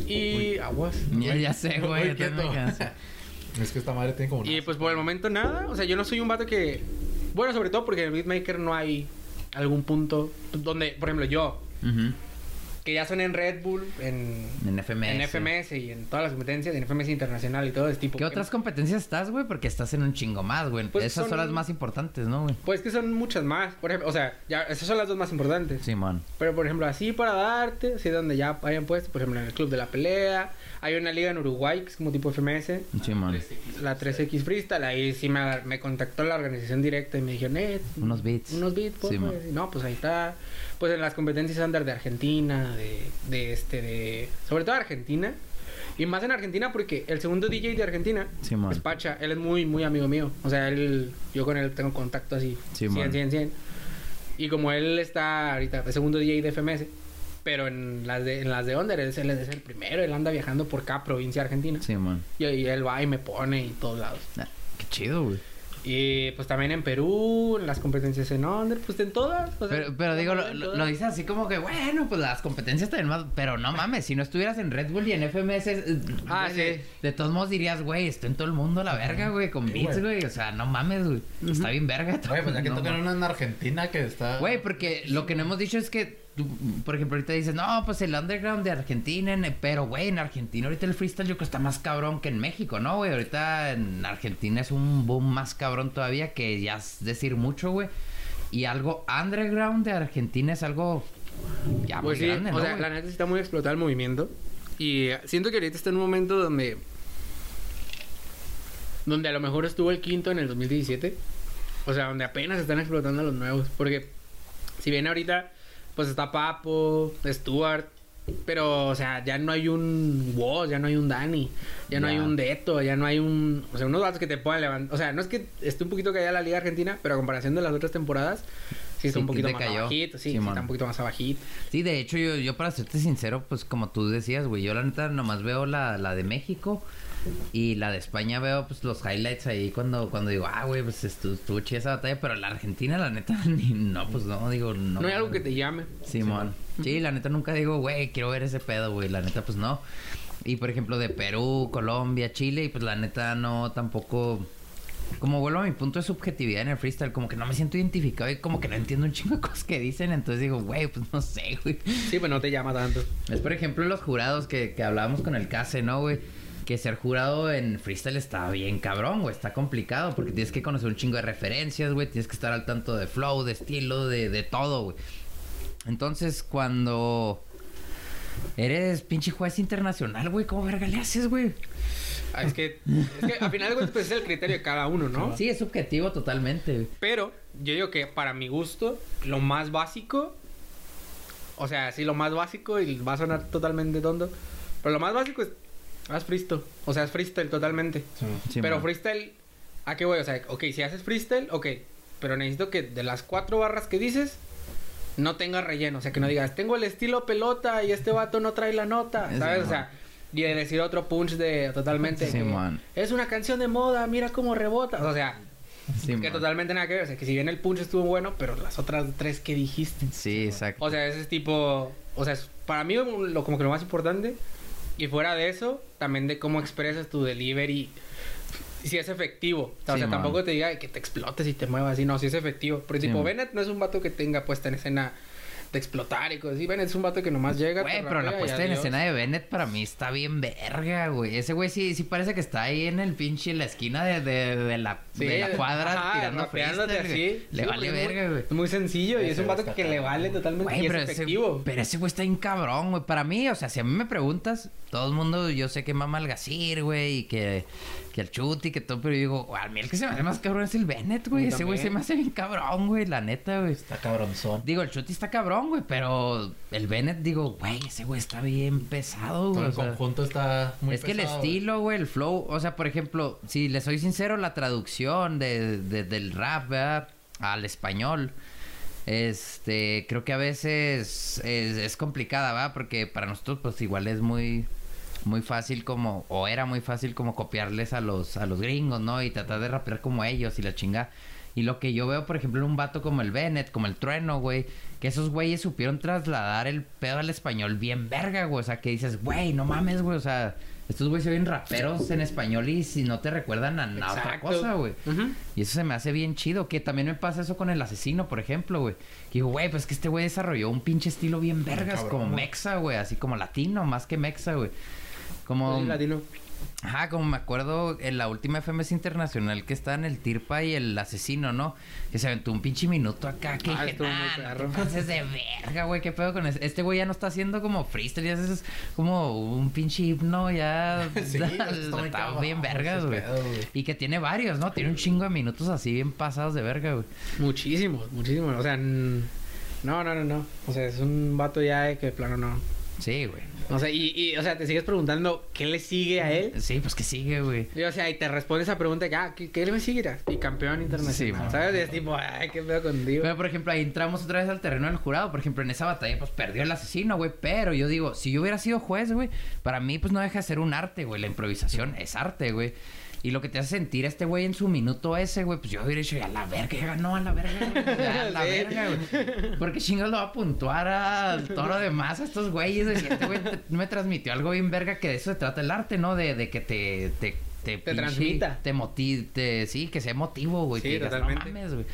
Y. Aguas. Ya, ya sé, güey. Es que esta madre tiene como... Y pues por el momento nada. O sea, yo no soy un vato que. Bueno, sobre todo porque en el beatmaker no hay algún punto donde, por ejemplo, yo, Ujú. Que ya son en Red Bull, en, En FMS. en FMS y en todas las competencias, en FMS internacional y todo, es tipo. ¿Qué otras competencias estás, güey? Porque estás en un chingo más, güey. Pues Esas son... son- las más importantes, ¿no, güey? Pues que son muchas más. Por ejemplo, o sea, ya, esas son las dos más importantes. Simón. Pero por ejemplo, así para darte, así donde ya hayan puesto, por ejemplo, en el Club de la Pelea. Hay una liga en Uruguay que es como tipo FMS. Simón. La 3X Freestyle, ahí sí me, me contactó la organización directa y me dijeron, eh, Unos beats. unos beats, Sí, porfa. man. No, pues ahí está. Pues en las competencias under de Argentina, de, de este, de. Sobre todo Argentina. Y más en Argentina porque el segundo DJ de Argentina Sí, man. es Pacha. Él es muy, muy amigo mío. O sea, él, yo con él tengo contacto así. Sí, 100, man. 100, 100. Y como él está ahorita, el segundo DJ de FMS. Pero en las de, en las de Under, él es, él es el primero. Él anda viajando por cada provincia argentina. Simón. Y, y él va y me pone y todos lados. Ah, qué chido, güey. Y pues también en Perú, en las competencias en Under, pues en todas. o sea, Pero, pero digo, lo, dices así como que, bueno, pues las competencias también más. Pero no mames, si no estuvieras en Red Bull y en FMS. eh, Ah, güey, sí. De, de todos modos dirías, güey, estoy en todo el mundo a la verga, güey, con Sí, beats, güey. güey. O sea, no mames, güey. Está bien verga. Güey, pues ya que No tocan una en Argentina que está... Güey, porque lo que no hemos dicho es que, por ejemplo, ahorita dices, no, pues el underground de Argentina, en- pero güey, en Argentina ahorita el freestyle yo creo que está más cabrón que en México, ¿no, güey? Ahorita en Argentina es un boom más cabrón todavía que ya es decir mucho, güey. Y algo underground de Argentina es algo ya Pues muy sí, grande, o ¿no, sea, güey? la neta está muy explotado el movimiento. Y eh, siento que ahorita está en un momento donde. Donde a lo mejor estuvo el quinto en el 2017. O sea, donde apenas están explotando los nuevos. Porque si bien ahorita, pues está Papo, Stuart. Pero, o sea, ya no hay un Woz, ya no hay un Dani, ya no hay un Deto, ya no hay un. O sea, unos datos que te puedan levantar. O sea, no es que esté un poquito callada la Liga Argentina, pero a comparación de las otras temporadas, sí está Sí, un poquito más cayó. abajito, sí, sí está un poquito más abajito. Sí, de hecho, yo, yo para serte sincero, pues como tú decías, güey, yo la neta nomás veo la, la de México y la de España veo pues los highlights ahí cuando, cuando digo, ah, güey, pues estuvo, chida esa batalla, pero la Argentina, la neta, ni, no, pues no, digo, no. No hay algo que te llame. Simón. Sí, la neta nunca digo, güey, quiero ver ese pedo, güey, la neta, pues no. Y por ejemplo, de Perú, Colombia, Chile, y pues la neta no tampoco. Como vuelvo a mi punto de subjetividad en el freestyle, como que no me siento identificado y como que no entiendo un chingo de cosas que dicen, entonces digo, güey, pues no sé, güey. Sí, pues no te llama tanto. Es por ejemplo los jurados que, que hablábamos con el Case, ¿no, güey? Que ser jurado en freestyle está bien cabrón, güey. Está complicado porque tienes que conocer un chingo de referencias, güey. Tienes que estar al tanto de flow, de estilo, de, de todo, güey. Entonces, cuando eres pinche juez internacional, güey, ¿cómo verga le haces, güey? Ah, Es que, es que al final de pues es el criterio de cada uno, ¿no? Sí, es subjetivo totalmente, güey. Pero yo digo que para mi gusto, lo más básico, o sea, sí, lo más básico, y va a sonar totalmente tonto, pero lo más básico es, haz freestyle. O sea, es freestyle totalmente. Sí, pero man. freestyle, ¿a qué voy? O sea, ok, si haces freestyle, ok, pero necesito que de las cuatro barras que dices, no tenga relleno. O sea, que no digas, tengo el estilo pelota y este vato no trae la nota, ¿sabes? O sea, y de decir otro punch de totalmente. Sí, que, man. Es una canción de moda, mira cómo rebota. O sea, Sí, que man. totalmente nada que ver. O sea, que si bien el punch estuvo bueno, pero las otras tres que dijiste. Sí, exacto. O sea, ese es tipo. O sea, es- para mí, lo, como que lo más importante. Y fuera de eso, también de cómo expresas tu delivery. Si es efectivo. O sea, Sí, tampoco te diga que te explotes y te muevas así. No, si es efectivo. Pero tipo. Bennett no es un vato que tenga puesta en escena de explotar y cosas así. Bennett es un vato que nomás llega. Güey, pero la puesta en escena de Bennett para mí está bien verga, güey. Ese güey sí, sí parece que está ahí en el pinche, en la esquina de, de, de la, Sí, de la cuadra ajá, tirando freestyle, así. Le Sí, vale verga, güey. Es muy sencillo y Ese es un vato que le vale totalmente Güey, y pero es ese, pero ese güey está bien cabrón, güey. Para mí, o sea, si a mí me preguntas, todo el mundo, yo sé que mama el Gasir, güey, y que, que el Chuti, que todo, pero yo digo, a mí el que se me hace más cabrón es el Bennett, güey. Ese güey se me hace bien cabrón, güey, la neta, güey. Está cabronzón. Digo, el Chuti está cabrón, güey, pero el Bennett, digo, güey, ese güey está bien pesado, güey. el conjunto está muy es que el estilo, güey, el flow, o sea, por ejemplo, si le soy sincero, la traducción de, de- del rap, ¿verdad? Al español, este, creo que a veces es, es complicada, ¿verdad? Porque para nosotros, pues igual es muy, muy fácil como, o era muy fácil como copiarles a los, a los gringos, ¿no? Y tratar de rapear como ellos y la chinga. Y lo que yo veo, por ejemplo, en un vato como el Bennett, como el Trueno, güey, que esos güeyes supieron trasladar el pedo al español bien verga, güey. O sea, que dices, güey, no mames, güey. O sea, estos güeyes se ven raperos en español y si no te recuerdan a nada otra cosa, güey. Y eso se me hace bien chido. Que también me pasa eso con el asesino, por ejemplo, güey. Que digo, güey, pues que este güey desarrolló un pinche estilo bien vergas, cabrón, como mexa, güey. Así como latino, más que mexa, güey. Como... Latino. Ajá, como me acuerdo en la última FMS internacional que está en el Tirpa y el asesino, ¿no? Que se aventó un pinche minuto acá que Ah, dije, nah, no perro". te pases de verga, güey, qué pedo con ese. Este güey ya no está haciendo como freestyle, ya es como un pinche himno, ya Sí, está muy está bien vergas, güey. Y que tiene varios, ¿no? Tiene un chingo de minutos así bien pasados de verga, güey. Muchísimos, muchísimos. O sea, no, no, no, no. O sea, es un vato ya de que plano no. Sí, güey. O sea, y, y, o sea, te sigues preguntando qué le sigue a él. Sí, pues que sigue, güey. Y, o sea, y te responde esa pregunta que, ah, ¿qué, qué le sigue? Y campeón Sí, internacional. man. ¿Sabes? Y es tipo, ay, qué pedo contigo. Pero, por ejemplo, ahí entramos otra vez al terreno del jurado. Por ejemplo, en esa batalla, pues perdió el asesino, güey. Pero yo digo, si yo hubiera sido juez, güey, para mí, pues no deja de ser un arte, güey. La improvisación es arte, güey. Y lo que te hace sentir a este güey en su minuto ese, güey, pues yo hubiera dicho, ya la verga, ya ganó a la verga, güey. Ya a la Sí. verga, güey. Porque chingados lo va a puntuar al toro de más a estos güeyes. güey. Y este güey te- me transmitió algo bien verga que de eso se trata el arte, ¿no? De, de que te, te, te, pinche- transmita. Te motive, sí, que sea emotivo, güey. Sí, que digas, totalmente. no mames, güey.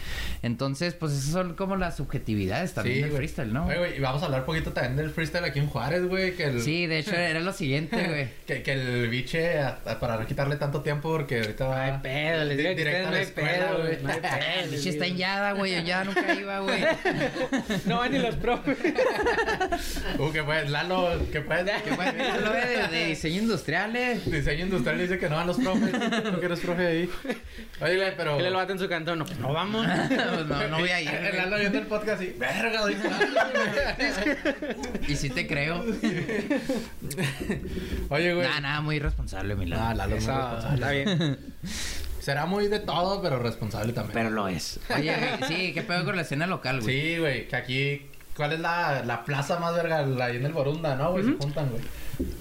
Entonces, pues esas son como las subjetividades también del freestyle, ¿no? Oye, güey, y vamos a hablar un poquito también del freestyle aquí en Juárez, güey. Que el, Sí, de hecho era lo siguiente, güey. que, que el biche, a- a- para no quitarle tanto tiempo, porque ahorita No va. hay pedo, les digo que no hay pedo, güey. No hay pedo. El biche está en Yada, güey. Yo ya nunca iba, güey. No van ni los profes. Uh, que pues, Lalo, que pues. Que bueno, mira, lo de, de diseño industrial, eh. Diseño industrial dice que no van los profes. Tú que eres profe ahí. Oye, pero. Él lo bate en su cantón. No, pues no vamos. Pues no, no voy a ir. Lalo viendo el podcast y. Verga, Y sí te creo. Oye, güey. Nada, nada, muy irresponsable, mi. Ah, Lalo es muy Eso, responsable. está bien. Será muy de todo, pero responsable también. Pero lo es. Oye, sí, ¿qué pedo con la escena local, güey? Sí, güey, que aquí. ¿Cuál es la, la plaza más verga? La ahí en el Borunda, ¿no, güey? Se juntan, güey.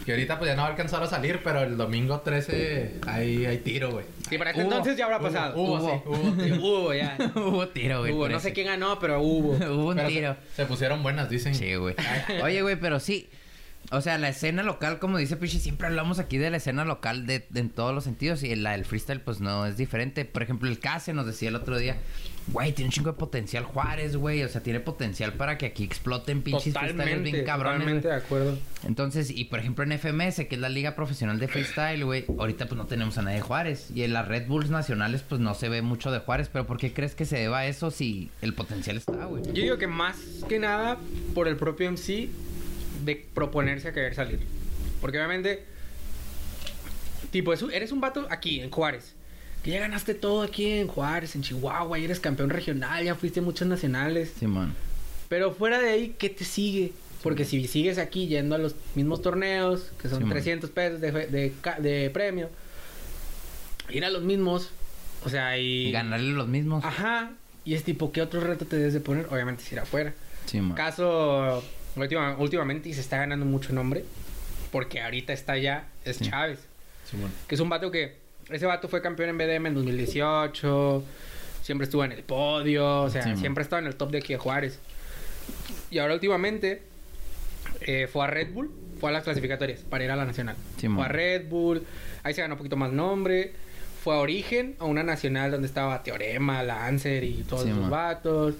Que ahorita pues ya no va a alcanzar a salir, pero el domingo 13 hay, hay tiro, güey. Sí, para Hubo, entonces ya habrá Hubo, pasado. Hubo, sí, hubo tiro. Hubo ya. Hubo tiro, güey. Hubo. No sé quién ganó, pero hubo. Hubo un Pero tiro. Se, se pusieron buenas, dicen. Sí, güey. Oye, güey, pero sí. O sea, la escena local, como dice Pichi, siempre hablamos aquí de la escena local de, de- en todos los sentidos. Y la del freestyle, pues no es diferente. Por ejemplo, el Case nos decía el otro día, güey, tiene un chingo de potencial Juárez, güey. O sea, tiene potencial para que aquí exploten pinches freestyles Totalmente, bien cabrones. totalmente de acuerdo. Entonces, y por ejemplo en FMS, que es la liga profesional de freestyle, güey, ahorita pues no tenemos a nadie de Juárez. Y en las Red Bulls nacionales, pues no se ve mucho de Juárez. Pero ¿por qué crees que se deba a eso si el potencial está, güey? Yo digo que más que nada por el propio MC de proponerse a querer salir. Porque obviamente, tipo, eres un vato aquí en Juárez. Que ya ganaste todo aquí en Juárez, en Chihuahua, y eres campeón regional, ya fuiste a muchos nacionales. Simón. Pero fuera de ahí, ¿qué te sigue? Porque si sigues aquí yendo a los mismos torneos, que son Sí, man. 300 pesos de, de, premio, ir a los mismos, o sea, y... Y ganarle los mismos. Ajá. Y es tipo, ¿qué otro reto te debes de poner? Obviamente es ir afuera. Simón. Caso, última- últimamente, y se está ganando mucho nombre, porque ahorita está ya, es Sí. Chávez. Que es un vato que, ese vato fue campeón en BDM en 2018, siempre estuvo en el podio, o sea, Sí, siempre estaba en el top de aquí de Juárez. Y ahora últimamente eh, fue a Red Bull fue a las clasificatorias para ir a la nacional. Fue a Red Bull, ahí se ganó un poquito más nombre. Fue a Origen, a una nacional donde estaba Teorema, Lancer y todos esos vatos.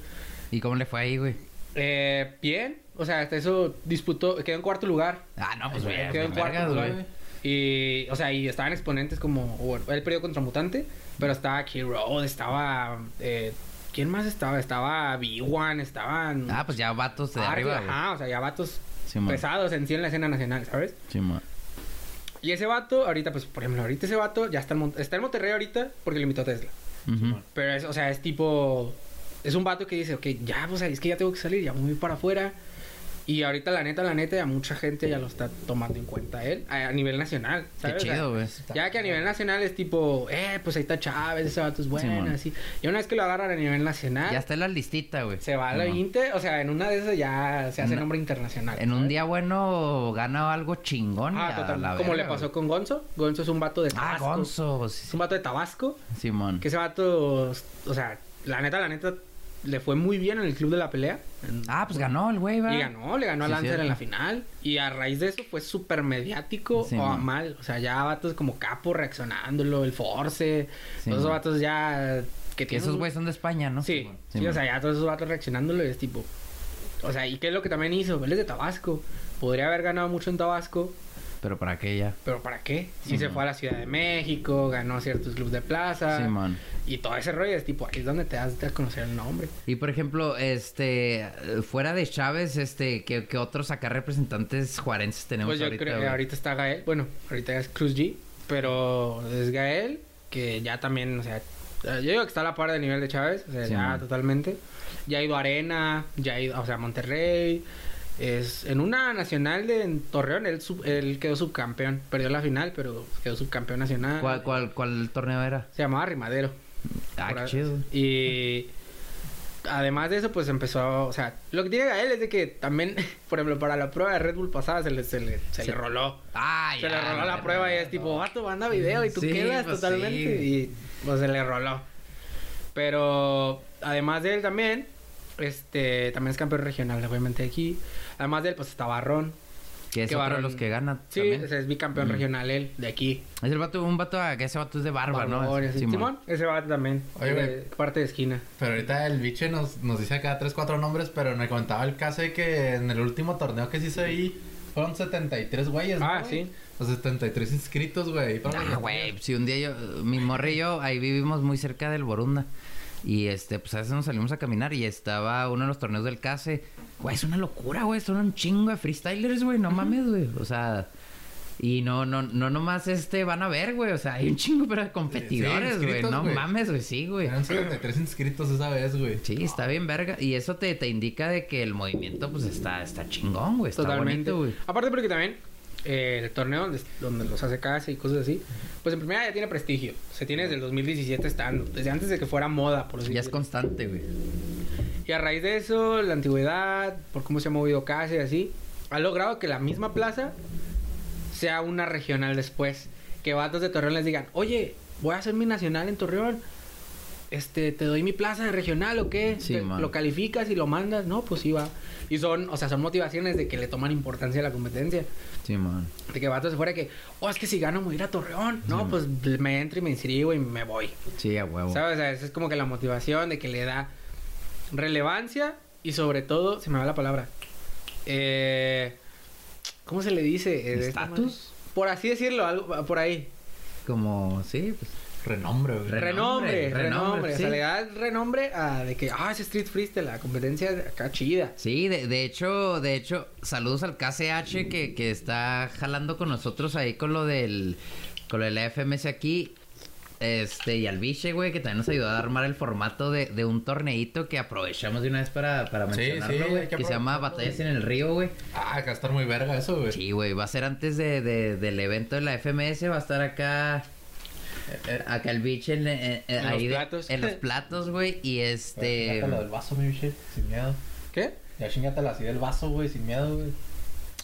¿Y cómo le fue ahí, güey? Eh, bien, o sea, hasta eso disputó, quedó en cuarto lugar. Ah, no, pues bien, quedó en cuarto vergas, lugar. güey. Y, o sea, y estaban exponentes como, bueno, él perdió contra Mutante, pero estaba Key Road, estaba, eh, ¿quién más estaba? Estaba B1, estaban... Ah, pues ya vatos de arriba, güey. Ajá, o sea, ya vatos pesados en sí en la escena nacional, ¿sabes? Simón. Y ese vato, ahorita, pues, por ejemplo, ahorita ese vato ya está en, Mon- está en Monterrey ahorita porque lo invitó a Tesla. Ujú. Pero es, o sea, es tipo. Es un vato que dice, ok, ya, pues es que ya tengo que salir, ya me voy para afuera. Y ahorita, la neta, la neta, ya mucha gente ya lo está tomando en cuenta él a, a nivel nacional. Qué chido, güey. ya que a nivel nacional es tipo, eh, pues ahí está Chávez, ese vato es bueno, así. Y una vez que lo agarran a nivel nacional, Ya está en la listita, güey. se va a la Simón. 20, o sea, en una de esas ya se hace Una- nombre internacional. En un día bueno gana algo chingón. Ah, total. la Como le pasó con Gonzo. Gonzo es un vato de Ah, Tabasco. Gonzo. Es sí, un vato de Tabasco. Simón. Que ese vato, o sea, la neta, la neta, le fue muy bien en el club de la pelea. Ah, pues ganó el güey, va. Y ganó, le ganó a Sí, Lancer cierto. en la final. Y a raíz de eso fue súper mediático Sí, o a mal. O sea, ya vatos como Capo reaccionándolo, el Force. Todos esos vatos ya. Que Que tienen esos güeyes son de España, ¿no? Sí, sí, o sea, ya todos esos vatos reaccionándolo y es tipo. O sea, ¿y qué es lo que también hizo? Él es de Tabasco. Podría haber ganado mucho en Tabasco, Pero para qué ya. pero ¿para qué? Si Sí, se man. fue a la Ciudad de México, ganó ciertos clubes de plaza. Simón. Y todo ese rollo es tipo, ahí es donde te das a conocer el nombre. Y por ejemplo, este, fuera de Chávez, este, ¿qué, qué otros acá representantes juarenses tenemos Pues yo ahorita? creo que ahorita está Gael. Bueno, ahorita es Cruz G. Pero es Gael, que ya también, o sea, yo digo que está a la par del nivel de Chávez. O sea, Sí, ya man. totalmente. Ya ha ido a Arena, ya ha ido, o sea, a Monterrey. Es, en una nacional de en Torreón, él, sub- él quedó subcampeón. Perdió la final, pero quedó subcampeón nacional. ¿Cuál, cuál, cuál torneo era? Se llamaba Rimadero. Ah, qué chido. Y además de eso, pues empezó, o sea, lo que tiene Gael es de que también, por ejemplo, para la prueba de Red Bull pasada se le, se le, se Sí. le roló. Ah, Se ya, le roló la prueba y es tipo, vato, manda video y tú Sí, quedas pues totalmente. sí. Y pues se le roló. Pero además de él también, este, también es campeón regional, obviamente aquí. Además de él, pues está Barrón. Que es que otro de los que gana Sí, también. ese es bicampeón Mm. regional él, de aquí. Es el vato, un vato, que ese vato es de barba, ¿no? Barbón y así. Simón. Simón, ese vato también. Oye, de güey. parte de esquina. Pero ahorita el biche nos, nos dice acá tres, cuatro nombres, pero me comentaba el caso de que en el último torneo que se hizo ahí fueron 73 güeyes, ¿no, Ah, güey? sí. O 73 inscritos, güey. Ah, los- güey, si un día yo, mi morra y yo, ahí vivimos muy cerca del Borunda. Y este, pues a veces nos salimos a caminar y estaba uno de los torneos del CASE. Güey, es una locura, güey. Son un chingo de freestylers, güey. No mames, güey. O sea, y no, no, no nomás este van a ver, güey. O sea, hay un chingo pero de competidores, güey. no mames, güey. Sí, güey. Eran 73 inscritos esa vez, güey. Sí, está bien verga. Y eso te, te indica de que el movimiento, pues, está, está chingón, güey. Está Totalmente. bonito, güey. Aparte porque también eh, el torneo donde, donde los hace casa y cosas así, pues en primera ya tiene prestigio. Se tiene desde el 2017 estando, desde antes de que fuera moda, por así Ya es constante, güey. Y a raíz de eso, la antigüedad, por cómo se ha movido casa y así, ha logrado que la misma plaza sea una regional después. Que vatos de Torreón les digan, oye, voy a hacer mi nacional en Torreón. Este, te doy mi plaza de regional o qué? Sí, Te- lo calificas y lo mandas, no, pues sí va. Y son, o sea, son motivaciones de que le toman importancia a la competencia. Sí, man. De que vatos de fuera que, oh, es que si gano me voy a ir a Torreón. No, pues me entro y me inscribo y me voy. Sí, a huevo. ¿Sabes? O sea, esa es como que la motivación de que le da relevancia y sobre todo, se me va la palabra. Eh, ¿Cómo se le dice? Eh, ¿Estatus? Por así decirlo, algo por ahí. Como, sí, pues. Renombre, güey. Re- Renombre, Renombre, renombre. O sea, sí. le da renombre a de que, ah, es Street Freestyle, la competencia acá chida. Sí, de, de hecho, de hecho, saludos al KCH que, que está jalando con nosotros ahí con lo del, con lo de la FMS aquí. Este, y al Biche, güey, que también nos ayudó a armar el formato de, de un torneito que aprovechamos de una vez para, para Sí, mencionarlo, sí, güey. hay que, que se llama Batallas en el Río, güey. Ah, acá está muy verga eso, güey. Sí, güey, va a ser antes de, de- del evento de la FMS, va a estar acá. Eh, Acá el Biche en, en- en- En ahí los de- platos. en los platos, güey. Y este. Chingátela del vaso, mi biche, sin miedo. ¿Qué? Ya chingatela así del vaso, güey, sin miedo, güey.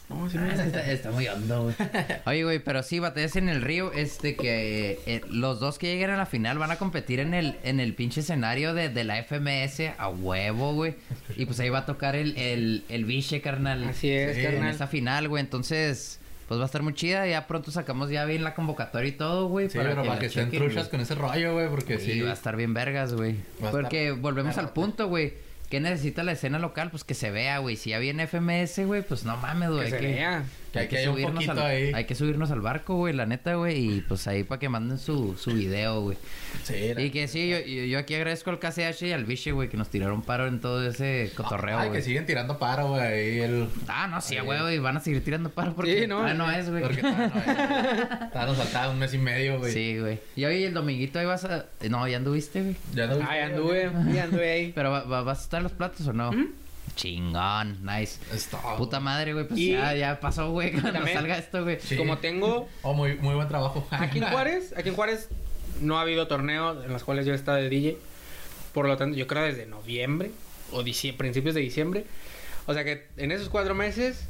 No, sí, Ah, me- está, está muy hondo, güey. Oye, güey, pero sí, batallas en el río, este, que eh, los dos que lleguen a la final van a competir en el, en el pinche escenario de, de la FMS a huevo, güey. Y pues ahí va a tocar el, el, el biche, carnal. Así es, En carnal. esa final, güey. Entonces, pues va a estar muy chida. Ya pronto sacamos ya bien la convocatoria y todo, güey. Sí, pero para la que estén truchas con ese rollo, güey, porque Sí, sí. va a estar bien vergas, güey. Porque estar volvemos al punto, güey. ¿Qué necesita la escena local? Pues que se vea, güey. Si ya viene FMS, güey, pues no mames, güey. Que se vea. Que hay que un poquito al, ahí. hay que subirnos al barco, güey, la neta, güey. Y pues ahí para que manden su, su video, güey. Sí, la- Y que sí, yo, aquí agradezco al KCH y al Vichy, güey, que nos tiraron paro en todo ese cotorreo, Ay, güey. que siguen tirando paro, güey. Ahí el. Ah, no, sí, güey, van a seguir tirando paro porque Sí, no. todavía no es, güey. Porque todavía no es. Nos faltaba un mes y medio, güey. Sí, güey. Y hoy el dominguito ahí vas a... No, ya anduviste, güey. Ya no Ay, anduve, ya anduve ahí. Pero va- va- ¿vas a estar en los platos o no? Chingón, nice. Está. Puta madre, güey, pues Y- ya, ya pasó, güey, cuando También- salga esto, güey. Sí. Como tengo Oh, muy, muy buen trabajo. Aquí en Juárez, aquí en Juárez no ha habido torneos en los cuales yo he estado de DJ. Por lo tanto, yo creo desde noviembre o principios de diciembre. O sea que en esos cuatro meses,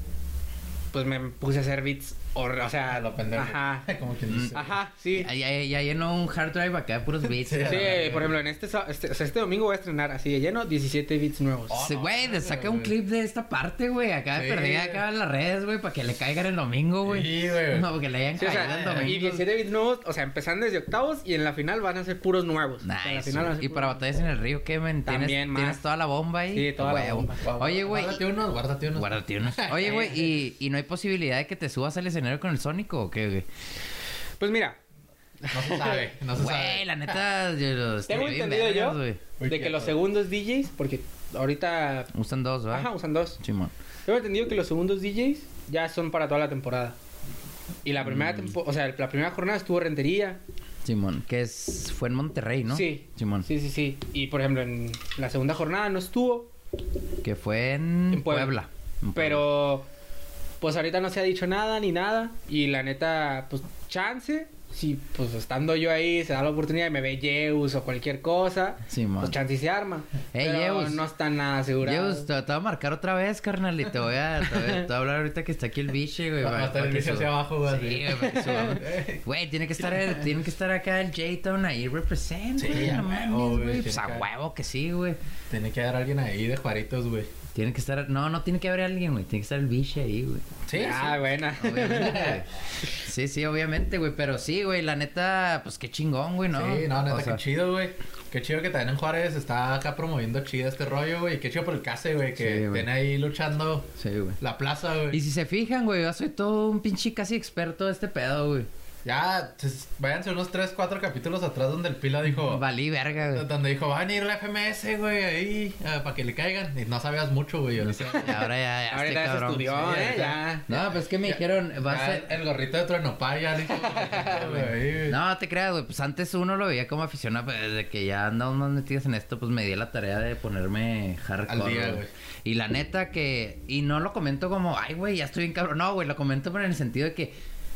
pues me puse a hacer beats. O, o sea, lo pendejo. Ajá. Como quien dice. Ajá, sí. Ya, ya, ya llenó un hard drive acá de puros beats. Sí, por ejemplo, en este, este, o sea, este domingo voy a estrenar así de lleno 17 beats nuevos. Oh, Sí, no, güey, saca un clip de esta parte, güey. Acá de Sí. perdida acá en las redes, güey, para que le caigan el domingo, güey. Sí, güey. No, porque le hayan Sí, o caído el sea, domingo. y 17 beats nuevos, o sea, empezando desde octavos y en la final van a ser puros nuevos. O sea, en la Nice, final van a güey. ser Y puros para nuevos. batallas en el río, ¿qué, men? ¿Tienes, También más. ¿Tienes toda la bomba ahí? Sí, toda la bomba. Oye, güey. Guárdate unos, guárdate unos. Guárdate unos. Oye, güey, ¿y, ¿y no hay posibilidad de que te subas al escenario con el Sónico o qué, güey? Pues mira, No se sabe, no se Güey, sabe. la neta, yo los Tengo entendido yo güey. De que los segundos DJs, porque ahorita Usan dos, ¿verdad? Ajá, usan dos. Simón. Tengo entendido que los segundos DJs ya son para toda la temporada. Y la primera Mm. tempo- o sea, la primera jornada estuvo Rentería. Simón, que es, fue en Monterrey, ¿no? Sí. Simón. Sí, sí, sí. Y por ejemplo, en la segunda jornada no estuvo, Que fue en, En Puebla. Puebla. En Puebla. pero pues ahorita no se ha dicho nada ni nada. Y la neta, pues chance. Si pues estando yo ahí se da la oportunidad y me ve Zeus o cualquier cosa, Simón. pues chance y se arma. Ey, pero Zeus. no está nada asegurado. Dios, te, te voy a marcar otra vez, carnal, y te voy a, te voy a, te voy a hablar ahorita que está aquí el biche, güey. Va- estar el biche hacia abajo, güey, Sí, güey. Güey, tiene que estar, el- tiene que estar acá el J-Tone ahí represent, Sí, güey, no mames, güey, Pues a huevo que sí, güey. Tiene que haber alguien ahí de Juaritos, güey. Tiene que estar, no, no tiene que haber alguien, güey. Tiene que estar el biche ahí, güey. Sí, ah, buena. Obviamente. Sí, sí, obviamente, güey. Pero sí, güey, la neta, pues qué chingón, güey, ¿no? Sí, no, neta, O sea, qué chido, güey. Qué chido que también en Juárez está acá promoviendo chido este rollo, güey. Qué chido por el case, güey, que Sí, tiene ahí luchando Sí, güey. la plaza, güey. Y si se fijan, güey, yo soy todo un pinche casi experto de este pedo, güey. Ya, pues, váyanse unos 3, 4 capítulos atrás donde el Pila dijo... Valí verga, güey. Donde dijo, va a venir la FMS, güey, ahí, para que le caigan. Y no sabías mucho, güey. ahora ya, ya Ahorita este ya se cabrón. estudió, Sí, ¿eh? ya. Ya. No, pues que me dijeron, va a ser... El gorrito de Truenopay ya le güey. No, te creas, güey. Pues antes uno lo veía como aficionado, pero desde que ya andamos más metidos en esto, pues me di la tarea de ponerme hardcore. Al día, güey. güey. Y la neta que. Y no lo comento como, ay, güey, ya estoy bien cabrón. No, güey, lo comento pero en el sentido de que,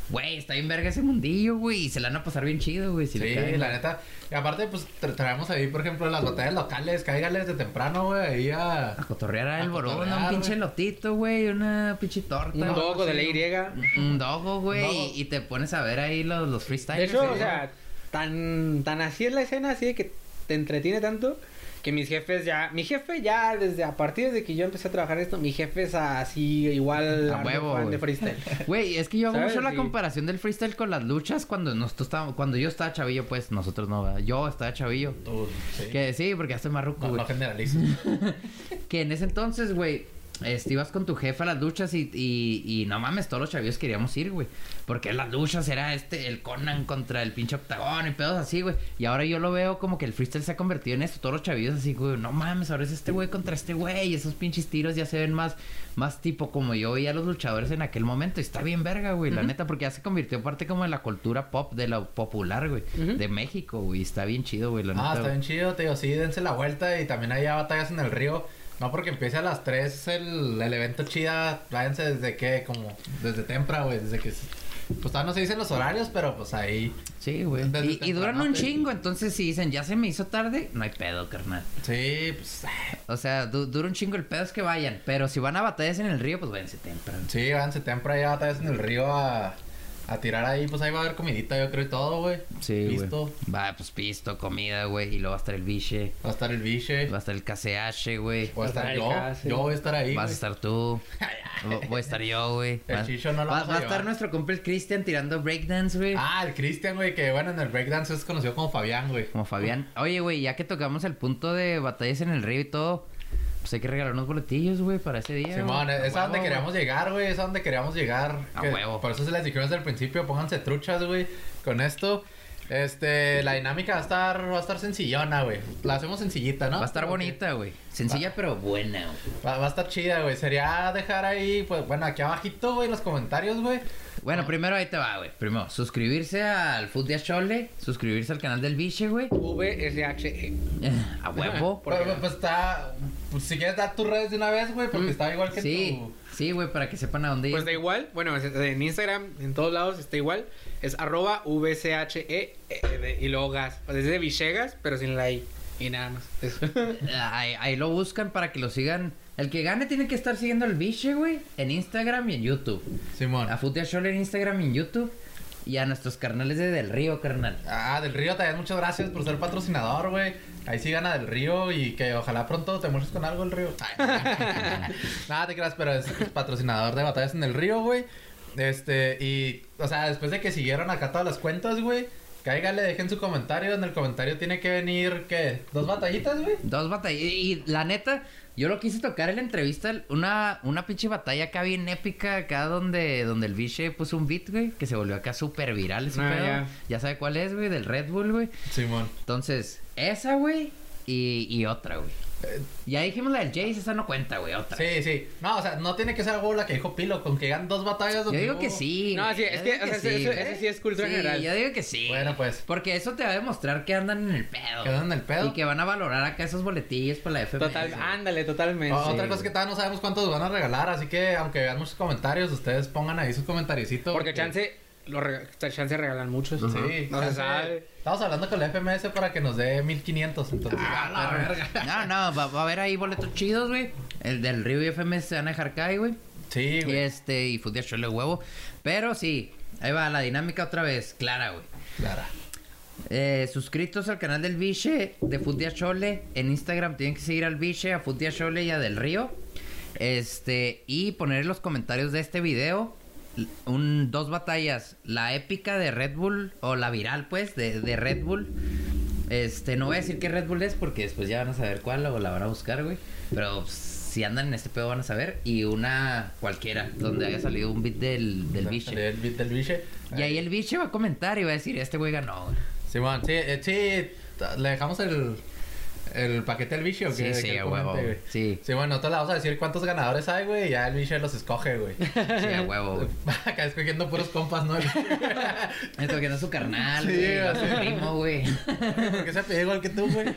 güey, está bien verga ese mundillo, güey. Y se la van a pasar bien chido, güey. Si Sí, caen. la neta. Y aparte, pues tra- traemos ahí, por ejemplo, las batallas locales. Cáigales de temprano, güey, ahí a. A cotorrear al borón, un pinche lotito, güey, una pinche torta. Un dogo de la Y. Un dogo, güey, y, y te pones a ver ahí los, los De freestyles. hecho, güey. o sea, tan, tan así es la escena, así de que te entretiene tanto, que mis jefes ya, mi jefe ya desde a partir de que yo empecé a trabajar esto, mi jefe es así igual A huevo, fan de freestyle. Güey, es que yo hago ¿Sabes? mucho la Sí. comparación del freestyle con las luchas cuando nosotros estábamos, cuando yo estaba chavillo, pues nosotros no, ¿verdad? yo estaba chavillo. Tú, sí. Que sí, porque ya estoy marruco, No. Que en ese entonces, güey, este, ibas con tu jefa a las luchas y, y, y no mames, todos los chavillos queríamos ir, güey. Porque las luchas era este, el Conan contra el pinche octagón y pedos así, güey. Y ahora yo lo veo como que el freestyle se ha convertido en esto. Todos los chavillos así, güey, no mames, ahora es este güey contra este güey. Y esos pinches tiros ya se ven más, más tipo como yo veía a los luchadores en aquel momento. Y está bien verga, güey, la neta, porque ya se convirtió parte como de la cultura pop, de lo popular, güey, de México, güey. Está bien chido, güey, la neta. Ah, está güey. bien chido, te digo, sí, dense la vuelta y también hay batallas en el río. No porque empiece a las 3 el, el evento chida, váyanse desde que, como, desde temprano, güey, desde que, Pues todavía no se dicen los horarios, pero pues ahí. Sí, güey. Y, y duran un chingo, entonces si dicen, ya se me hizo tarde, no hay pedo, carnal. Sí, pues. O sea, du- dura un chingo el pedo es que vayan. Pero si van a batallas en el río, pues váyanse temprano. Sí, váyanse temprano allá otra vez en el río a, a tirar ahí. Pues ahí va a haber comidita, yo creo, y todo, güey. Sí, güey. Va, pues pisto, comida, güey. Y luego va a estar el biche. Va a estar el biche. Va a estar el KCH, güey. Voy a estar yo. casi. Yo voy a estar ahí. Vas a güey. estar tú. Vo- Voy a estar yo, güey. El Va- Chicho no lo va, vamos a va a estar llevar. nuestro compa el Cristian tirando breakdance, güey. Ah, el Cristian, güey, que bueno, en el breakdance es conocido como Fabián, güey. Como Fabián. Oye, güey, ya que tocamos el punto de batallas en el río y todo, pues hay que regalar unos boletillos, güey, para ese día. Simón, güey. es a donde queríamos llegar, güey. Es a donde queríamos llegar. A Que- huevo. Por eso se les dijimos desde el principio, pónganse truchas, güey. Con esto. Este, la dinámica va a estar, va a estar sencillona, güey. La hacemos sencillita, ¿no? Va a estar bonita, güey. Sencilla pero buena, güey. Va, va a estar chida, güey. Sería dejar ahí, pues, bueno, aquí abajito, güey, en los comentarios, güey. Bueno, primero ahí te va, güey. Primero, suscribirse al Food de Chole, suscribirse al canal del Biche, güey. VSHE. A huevo. Pues, pues está. Pues si quieres dar tus redes de una vez, güey, porque Mm, está igual que Sí, tu. Sí, güey, para que sepan a dónde ir. Pues da igual. Bueno, en Instagram, en todos lados está igual. Es arroba VCHE eh, y luego gas. Pues es de Villegas, pero sin la I. Y nada más. Eso. Ahí, ahí lo buscan para que lo sigan. El que gane tiene que estar siguiendo al Biche, güey, en Instagram y en YouTube. Simón. A de Chole en Instagram y en YouTube. Y a nuestros carnales de Del Río, carnal. Ah, del Río también muchas gracias por ser patrocinador, güey. Ahí sí gana del Río y que ojalá pronto te muestres con algo el Río. Nada te creas, pero es patrocinador de batallas en el Río, güey. Este, y, o sea, después de que siguieron acá todas las cuentas, güey, cáigale, dejen su comentario. En el comentario tiene que venir, ¿qué? ¿Dos batallitas, güey? Dos batallas. Y, y la neta, yo lo quise tocar en la entrevista. Una, una pinche batalla acá bien épica. Acá donde, donde el biche puso un beat, güey. Que se volvió acá súper viral ese Ah, pedo. ya. Ya. sabe cuál es, güey. Del Red Bull, güey. Simón. Entonces, esa, güey. Y, y otra, güey. Eh, Ya dijimos la del Jace, esa no cuenta, güey. Otra. Sí, sí. No, o sea, no tiene que ser algo la que dijo Pilo, con que hagan dos batallas. Yo digo hubo- que sí. No, sí, es que, o sea, eso- güey. eso sí es cultura Sí, general. Yo digo que sí. Bueno, pues. Porque eso te va a demostrar que andan en el pedo. Que andan en el pedo. Y que van a valorar acá esos boletillos para la FMS. Total, ándale, totalmente. O- Otra Sí, cosa es que todavía no sabemos cuántos van a regalar, así que aunque vean muchos comentarios, ustedes pongan ahí sus comentariecitos. Porque chance, lo rega- chance regalan muchos. Sí, No se sabe. Estamos hablando con la FMS para que nos dé 1500, entonces. Ah, la verga. No, no, va, va a haber ahí boletos chidos, güey. El del Río y FMS se van a dejar caer, güey. Sí, Y güey. este, y Food Chole huevo. Pero sí, ahí va la dinámica otra vez, clara, güey. Claro. Eh, suscritos al canal del Biche de Food Chole. En Instagram tienen que seguir al Biche, a Food Chole y a Del Río. Este, y poner en los comentarios de este video un, dos batallas. La épica de Red Bull, o la viral, pues, de, de Red Bull. Este, no voy a decir qué Red Bull es porque después ya van a saber cuál o la van a buscar, güey. Pero pues, si andan en este pedo van a saber. Y una cualquiera, donde haya salido un beat del, del Biche. El beat del biche. Y ahí el Biche va a comentar y va a decir, este güey ganó. Simón, sí, eh, sí, t- le dejamos el, el paquete al biche o Sí, sí, Que a huevo, comente. Sí. Sí, bueno, nosotros le vamos a decir cuántos ganadores hay, güey, y ya el biche los escoge, güey. Sí, a huevo, güey. Acá escogiendo puros compas, ¿no? Esto que no es su carnal, Sí, güey. a su primo, güey. ¿Por qué se pide igual que tú, güey?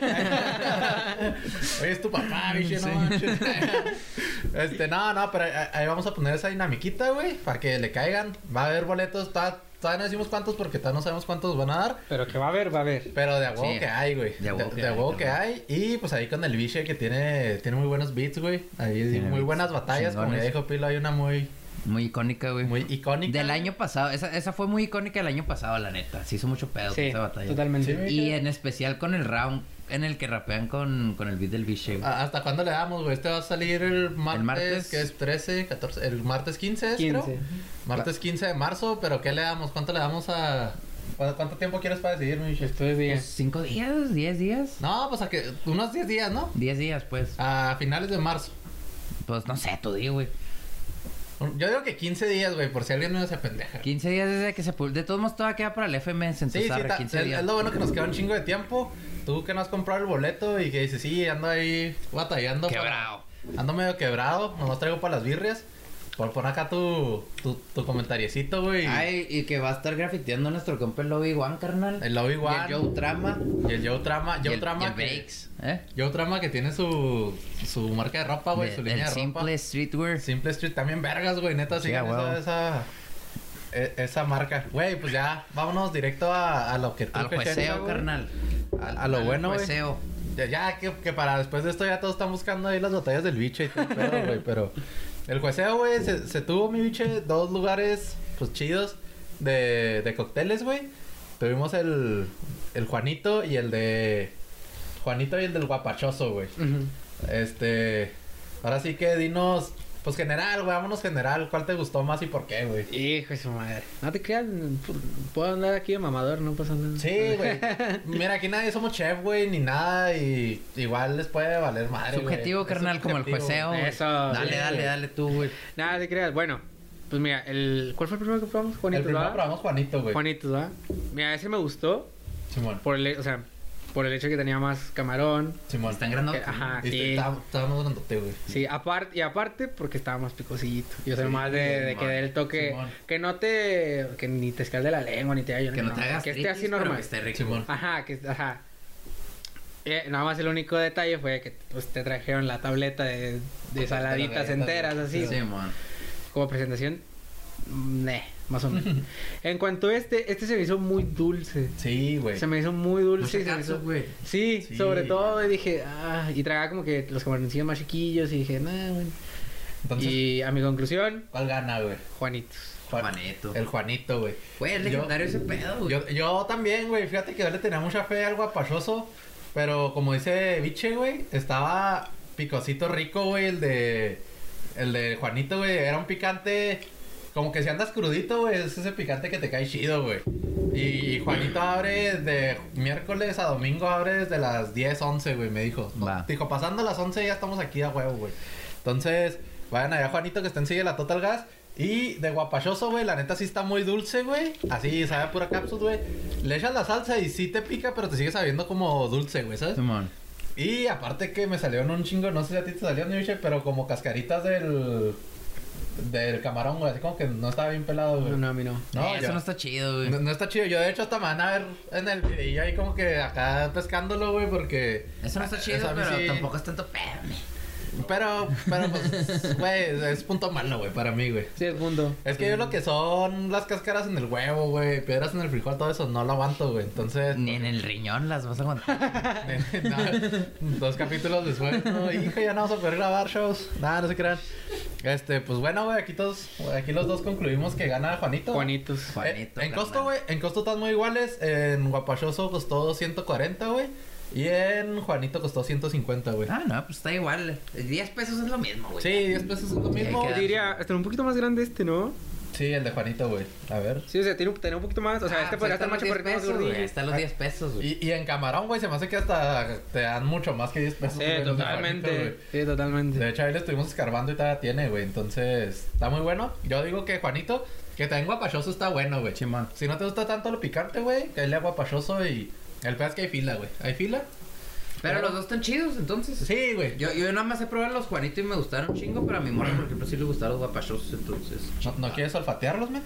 Oye, es tu papá, biche, no Sí. manches. Este, no, no, pero ahí- ahí vamos a poner esa dinamiquita, güey, para que le caigan. Va a haber boletos, ta- todavía no decimos cuántos porque todavía no sabemos cuántos van a dar. Pero que va a haber, va a haber. Pero de a huevo Sí. que hay, güey. De a huevo que de hay, huevo que carnal. hay. Y pues ahí con el biche que tiene, tiene muy buenos beats, güey. Ahí Tiene muy beats buenas batallas. Como ya dijo Pilo, hay una muy, Muy icónica, güey. muy icónica. Del año pasado. Esa, esa fue muy icónica el año pasado, la neta. Se hizo mucho pedo con Sí, esa batalla. totalmente. Sí. Y en especial con el round en el que rapean con, con el beat del biche, güey. ¿A- ¿Hasta cuándo le damos, güey? Este va a salir el martes, martes. que es 13, 14. El martes 15, es, 15. creo. Martes 15 de marzo, pero ¿qué le damos? ¿Cuánto le damos a.? ¿Cuánto, tiempo quieres para decidir, mi biche? Esto es Pues, bien. ¿Cinco días? ¿Diez días? No, pues a que. Unos 10 días, ¿no? Diez días, pues. A finales de marzo. Pues no sé, tú di, güey. Yo digo que 15 días, güey, por si alguien no se pendeja. 15 días desde que se publicó. De todos modos, todavía queda para el FMS. Entonces, Sí, sí, arre, ta- 15 es, días. es lo bueno que nos queda un chingo de tiempo. Tú que no has comprado el boleto y que dices, sí, ando ahí batallando. para- Quebrado. Ando medio quebrado, nomás traigo para las birrias. Por pon acá tu, tu, tu comentariecito, güey. Ay, y que va a estar grafiteando nuestro compa el Lobby One, carnal. El Lobby Y One. el Joe Trama. Y el Joe Trama. y Joe el, Trama. y el que- Bakes. ¿Eh? Joe Trama que tiene su, su marca de ropa, güey. Su el línea de ropa. Simple Streetwear. Simple Street. También vergas, güey. Neta, Sí, huevo. esa, esa, e- esa marca. Güey, pues ya, vámonos directo a, a lo que tú Al jueceo, carnal. A, a lo Al bueno, güey. jueceo. Ya, ya, que, que para después de esto ya todos están buscando ahí las botellas del biche y todo güey. Pero el jueceo, güey, se, se tuvo mi biche dos lugares, pues chidos de, de cócteles, güey. Tuvimos el, el Juanito y el de. Juanito y el del Guapachoso, güey. Este. Ahora sí que dinos. Pues general, güey, vámonos general. ¿Cuál te gustó más y por qué, güey? Hijo de su madre. No te creas, puedo andar aquí de mamador, no pasa nada. Sí, güey. Mira, aquí nadie somos chef, güey, ni nada. Y igual les puede valer madre. Subjetivo, carnal, como el jueceo. Eso, Dale, sí, dale, güey. dale tú, güey. Nada te creas. Bueno, pues mira, el... ¿cuál fue el primero que probamos? El Juanito, primero ¿verdad? probamos Juanito, güey. Juanito, ¿verdad? Mira, ese me gustó Simón. por el, o sea, por el hecho que tenía más camarón. Simón. Están grandotes. Que- ajá, Y sí. Estaba estaba más grandote, güey. Sí, aparte, y aparte porque estaba más picosillito. Yo soy Sí, más de, de que dé el toque, Simón. que no te, que ni te escalde la lengua, ni te haga Que no te hagas que esté así normal. Que esté rico. Simón. Ajá, que, ajá. Eh, nada más el único detalle fue que pues, te trajeron la tableta de, de saladitas galletas, enteras, así, Sí, man. como presentación. mm, Neh, más o menos. en cuanto a este, este se me hizo muy dulce. Sí, güey. Se me hizo muy dulce. y se me hizo- catsup, güey. Sí, Sí. sobre todo, y dije, ah, y tragaba como que los camaroncillos más chiquillos, y dije, nah, bueno. Entonces, Y a mi conclusión, ¿cuál gana, güey? Juanitos. Juan- Juanito. El Juanito, güey. Güey, es Yo- legendario ese pedo, güey. Yo, yo también, güey. Fíjate que yo le tenía mucha fe al guapachoso. Pero como dice Biche, güey, estaba picosito rico, güey, el de. El de Juanito, güey. Era un picante. Como que si andas crudito, güey, es ese picante que te cae chido, güey. Y, Juanito abre de miércoles a domingo, abre desde las 10, 11, güey, me dijo. Va. Dijo, pasando las 11 ya estamos aquí a huevo, güey. Entonces, vayan allá, Juanito, que estén sigue la Total Gas. Y de guapachoso, güey, la neta sí está muy dulce, güey. Así, sabe a pura cápsula, güey. Le echas la salsa y sí te pica, pero te sigue sabiendo como dulce, güey, ¿sabes? Simón. Y aparte que me salieron un chingo, no sé si a ti te salió, Nietzsche, pero como cascaritas del... Del camarón, güey. Así como que no estaba bien pelado, güey. No, no, a mí no. No, Eh, eso no está chido, güey. no, no está chido. Yo, de hecho, hasta me van a ver en el video ahí como que acá pescándolo, güey, porque... Eso no está Eso chido, a pero sí. tampoco es tanto pedo. Pero, pero, pues, güey, es punto malo, güey, para mí, güey. Sí, el mundo. Es que yo lo que son las cáscaras en el huevo, güey, piedras en el frijol, todo eso, no lo aguanto, güey. Entonces... Ni en el riñón las vas a aguantar. No, dos capítulos después, no, hijo, ya no vamos a poder grabar shows. Nada, no se crean. Este, pues bueno, güey, aquí todos, aquí los dos concluimos que gana Juanito. Juanitos. Juanito, Eh, en carnal. costo, güey, en costo están muy iguales. En Guapachoso costó 140, güey. Y en Juanito costó 150, güey. Ah, no, pues está igual. 10 pesos es lo mismo, güey. Sí, 10 pesos es lo mismo. Diría, está un poquito más grande este, ¿no? Sí, el de Juanito, güey. A ver. Sí, o sea, tiene, un- tenía un poquito más. O sea, Ah, este pues podría estar más están los 10 chaparrito, más gordillo. Están los 10 pesos, güey. Y, y en camarón, güey, se me hace que hasta te dan mucho más que 10 pesos. Sí, totalmente. Juanito, güey. Sí, totalmente. De hecho, ahí le estuvimos escarbando y todavía tiene, güey. Entonces, está muy bueno. Yo digo que Juanito, que también guapachoso está bueno, güey. Chimón. Si no te gusta tanto lo picante, güey, que le guapachoso y... El peor es que hay fila, güey. ¿Hay fila? Pero los dos están chidos, entonces. Sí, güey. Yo, yo nada más he probado los Juanitos y me gustaron chingo, pero a mi morra, por ejemplo, sí le gustaron los guapachosos, entonces. ¿No, no quieres olfatearlos, men?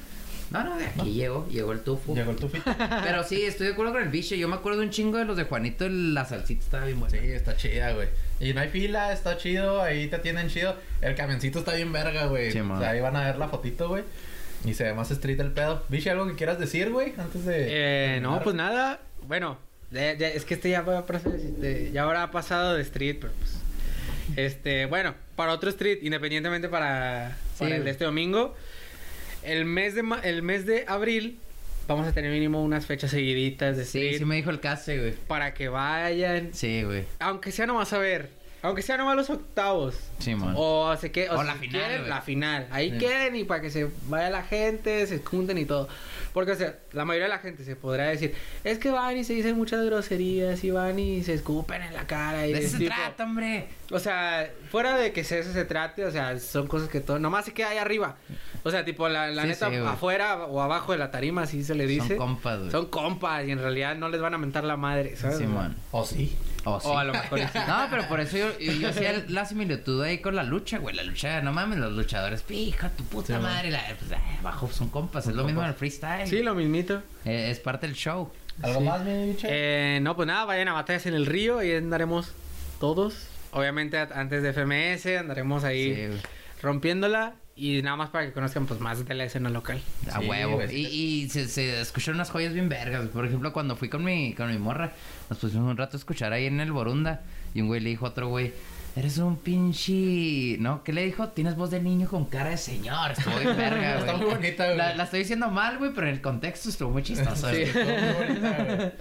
No, no, de aquí llegó, llegó el tufo. Llegó el tufito. Pero sí, estoy de acuerdo con el bicho. Yo me acuerdo un chingo de los de Juanito, la salsita estaba bien buena. Sí, está chida, güey. Y no hay fila, está chido, ahí te tienen chido. El camioncito está bien verga, güey. Sí, o man. sea, ahí van a ver la fotito, güey. Y se ve más street el pedo. Biche, ¿algo que quieras decir, güey? Antes de... Eh, no, pues nada. Bueno, ya- ya- es que este ya, va a pasar- este, ya habrá pasado de street, pero pues. Este, bueno, para otro street, independientemente para, Sí, el de este domingo. El mes de el mes de abril vamos a tener mínimo unas fechas seguiditas de Sí, sí me dijo el case, güey. para que vayan. Sí, güey. Aunque sea nomás a ver, aunque sea nomás los octavos. Sí, man. O, se que, o, O si la final, quieren, la final. Ahí Sí. queden y para que se vaya la gente, se junten y todo. Porque, o sea, la mayoría de la gente se podrá decir, es que van y se dicen muchas groserías y van y se escupen en la cara. Y De es eso se tipo- trata, hombre. O sea, fuera de que se- eso se trate, o sea, son cosas que todo, nomás se queda ahí arriba. O sea, tipo, la, la Sí, neta, sí, afuera o abajo de la tarima, así se le dice. Son compas, güey. Son compas y en realidad no les van a mentar la madre, ¿sabes? Sí, man. ¿O sí? O sí. O a lo mejor sí. No, pero por eso yo, yo, hacía la similitud ahí con la lucha, güey. La lucha, no mames, los luchadores, pija tu puta Sí, madre. La, pues, ah, abajo son compas, es lo mismo en el freestyle. Sí, lo mismito. Eh, es parte del show. ¿Algo Sí. más, mi biche? Eh, no, pues nada, vayan a batallas en el río y andaremos todos. Obviamente antes de FMS andaremos ahí rompiéndola. Y nada más para que conozcan pues más de la escena local. A Sí, huevo. güey, Y, y se, se escucharon unas joyas bien vergas. Por ejemplo, cuando fui con mi, con mi morra, nos pusimos un rato a escuchar ahí en el Borunda. Y un güey le dijo a otro güey, eres un pinche... ¿No? ¿Qué le dijo? Tienes voz de niño con cara de señor. Estuvo bien verga, Está muy bonita, güey. La, la estoy diciendo mal, güey, pero en el contexto estuvo muy chistoso. Sí. güey. Estuvo muy bonita, güey.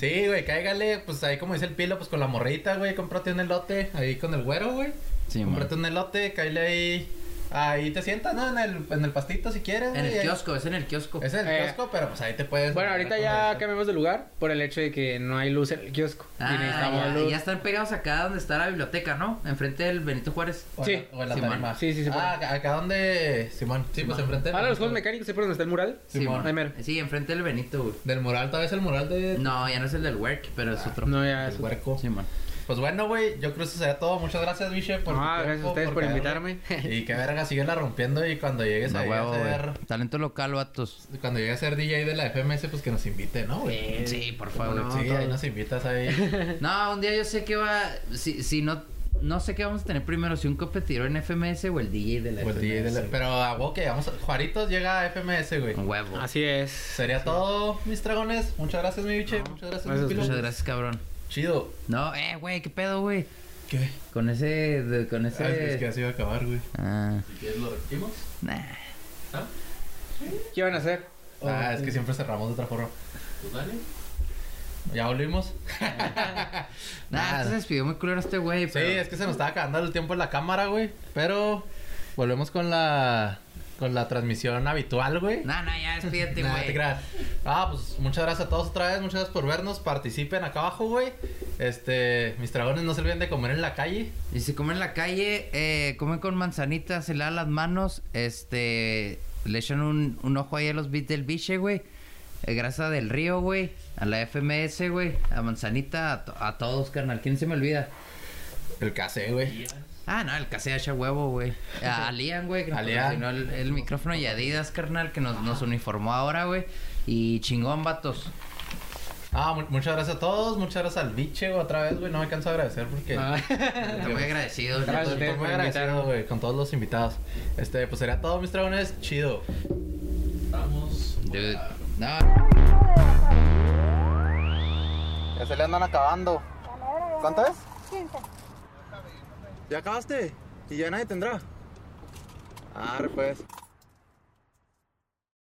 Sí, güey, cáigale, pues ahí como dice el pilo, pues con la morrita, güey, cómprate un elote ahí con el güero, güey. Sí, cómprate man. un elote, cáile ahí. Ahí te sientas, ¿no? En el, en el pastito si quieres, En el ahí- kiosco, es en el kiosco. Es en el Eh. kiosco, pero pues ahí te puedes. Bueno, ahorita ya cambiamos de lugar por el hecho de que no hay luz en el kiosco. y Ah, necesitamos ya, luz. ya están pegados acá donde está la biblioteca, ¿no? Enfrente del Benito Juárez. O en Sí. la- o en la Simón. tarima. Sí, sí, puede. Ah, acá- acá donde. Simón. Sí, pues enfrente. Ahora los juegos mecánicos, ¿se por donde está el mural? Simón. Mero. Sí, enfrente del Benito, güey. Del mural, tal vez el mural de. No, ya no es el del work, pero es otro. No, ya El es huerco. Sí, man. Pues bueno, güey, yo creo que eso sería todo. Muchas gracias, Biche, por tu Ah, gracias a ustedes por invitarme. Y que verga, síguela rompiendo y cuando llegues No, ahí huevo, a ser... Talento local, vatos. Cuando llegue a ser DJ de la FMS, pues que nos invite, ¿no, güey? Sí, por ¿Cómo favor. no? sí, todo. ahí nos invitas ahí. No, un día yo sé que va. Si, si no. No sé qué vamos a tener primero, si un competidor en FMS o el DJ de la O el FMS. DJ de la- Pero a vos que vamos a... Juaritos llega a FMS, güey. Un huevo. Así es. Sería todo, mis dragones. Muchas gracias, mi biche. Muchas gracias, gracias, pilo. Muchas gracias, cabrón. Chido. No, eh, güey, qué pedo, güey. ¿Qué? Con ese. de- con ese. Ah, es que así va a acabar, güey. Ah, Si quieres lo repetimos. nah. ¿Qué van a hacer? Ah, es que siempre cerramos de otra forma. Pues dale. ¿Ya volvimos? Nah, Nada. se despidió muy culero este güey. Sí, pero- es que se nos estaba acabando el tiempo en la cámara, güey. Pero volvemos con la con la transmisión habitual, güey. Nah, nah, ya despídete, Nah, güey. te creas. Ah, pues muchas gracias a todos otra vez, muchas gracias por vernos. Participen acá abajo, güey. Este, mis dragones no se olviden de comer en la calle. Y si comen en la calle, eh, comen con manzanitas, se lavan las manos, este, le echan un, un ojo ahí a los bits del biche, güey. Eh, grasa del río, güey. A la FMS, güey. A manzanita, a, to- a todos, carnal. ¿Quién se me olvida? El casé, güey. Ah, no, el que se echa huevo, güey. A, Lian, güey, que nos patrocinó el, el micrófono y Adidas, carnal, que nos, nos uniformó ahora, güey. Y chingón, vatos. Ah, mu- muchas gracias a todos, muchas gracias al biche, güey, otra vez, güey. No me canso de agradecer porque Ah. Estoy muy agradecido. Gracias. vatos. estoy muy agradecido, güey, con todos los invitados. Este, pues sería todo, mis dragones. Chido. Vamos. Dude. No, Ya se le andan acabando. ¿Cuánto es? ¿Ya acabaste? ¿Y ya nadie tendrá? Ah, pues.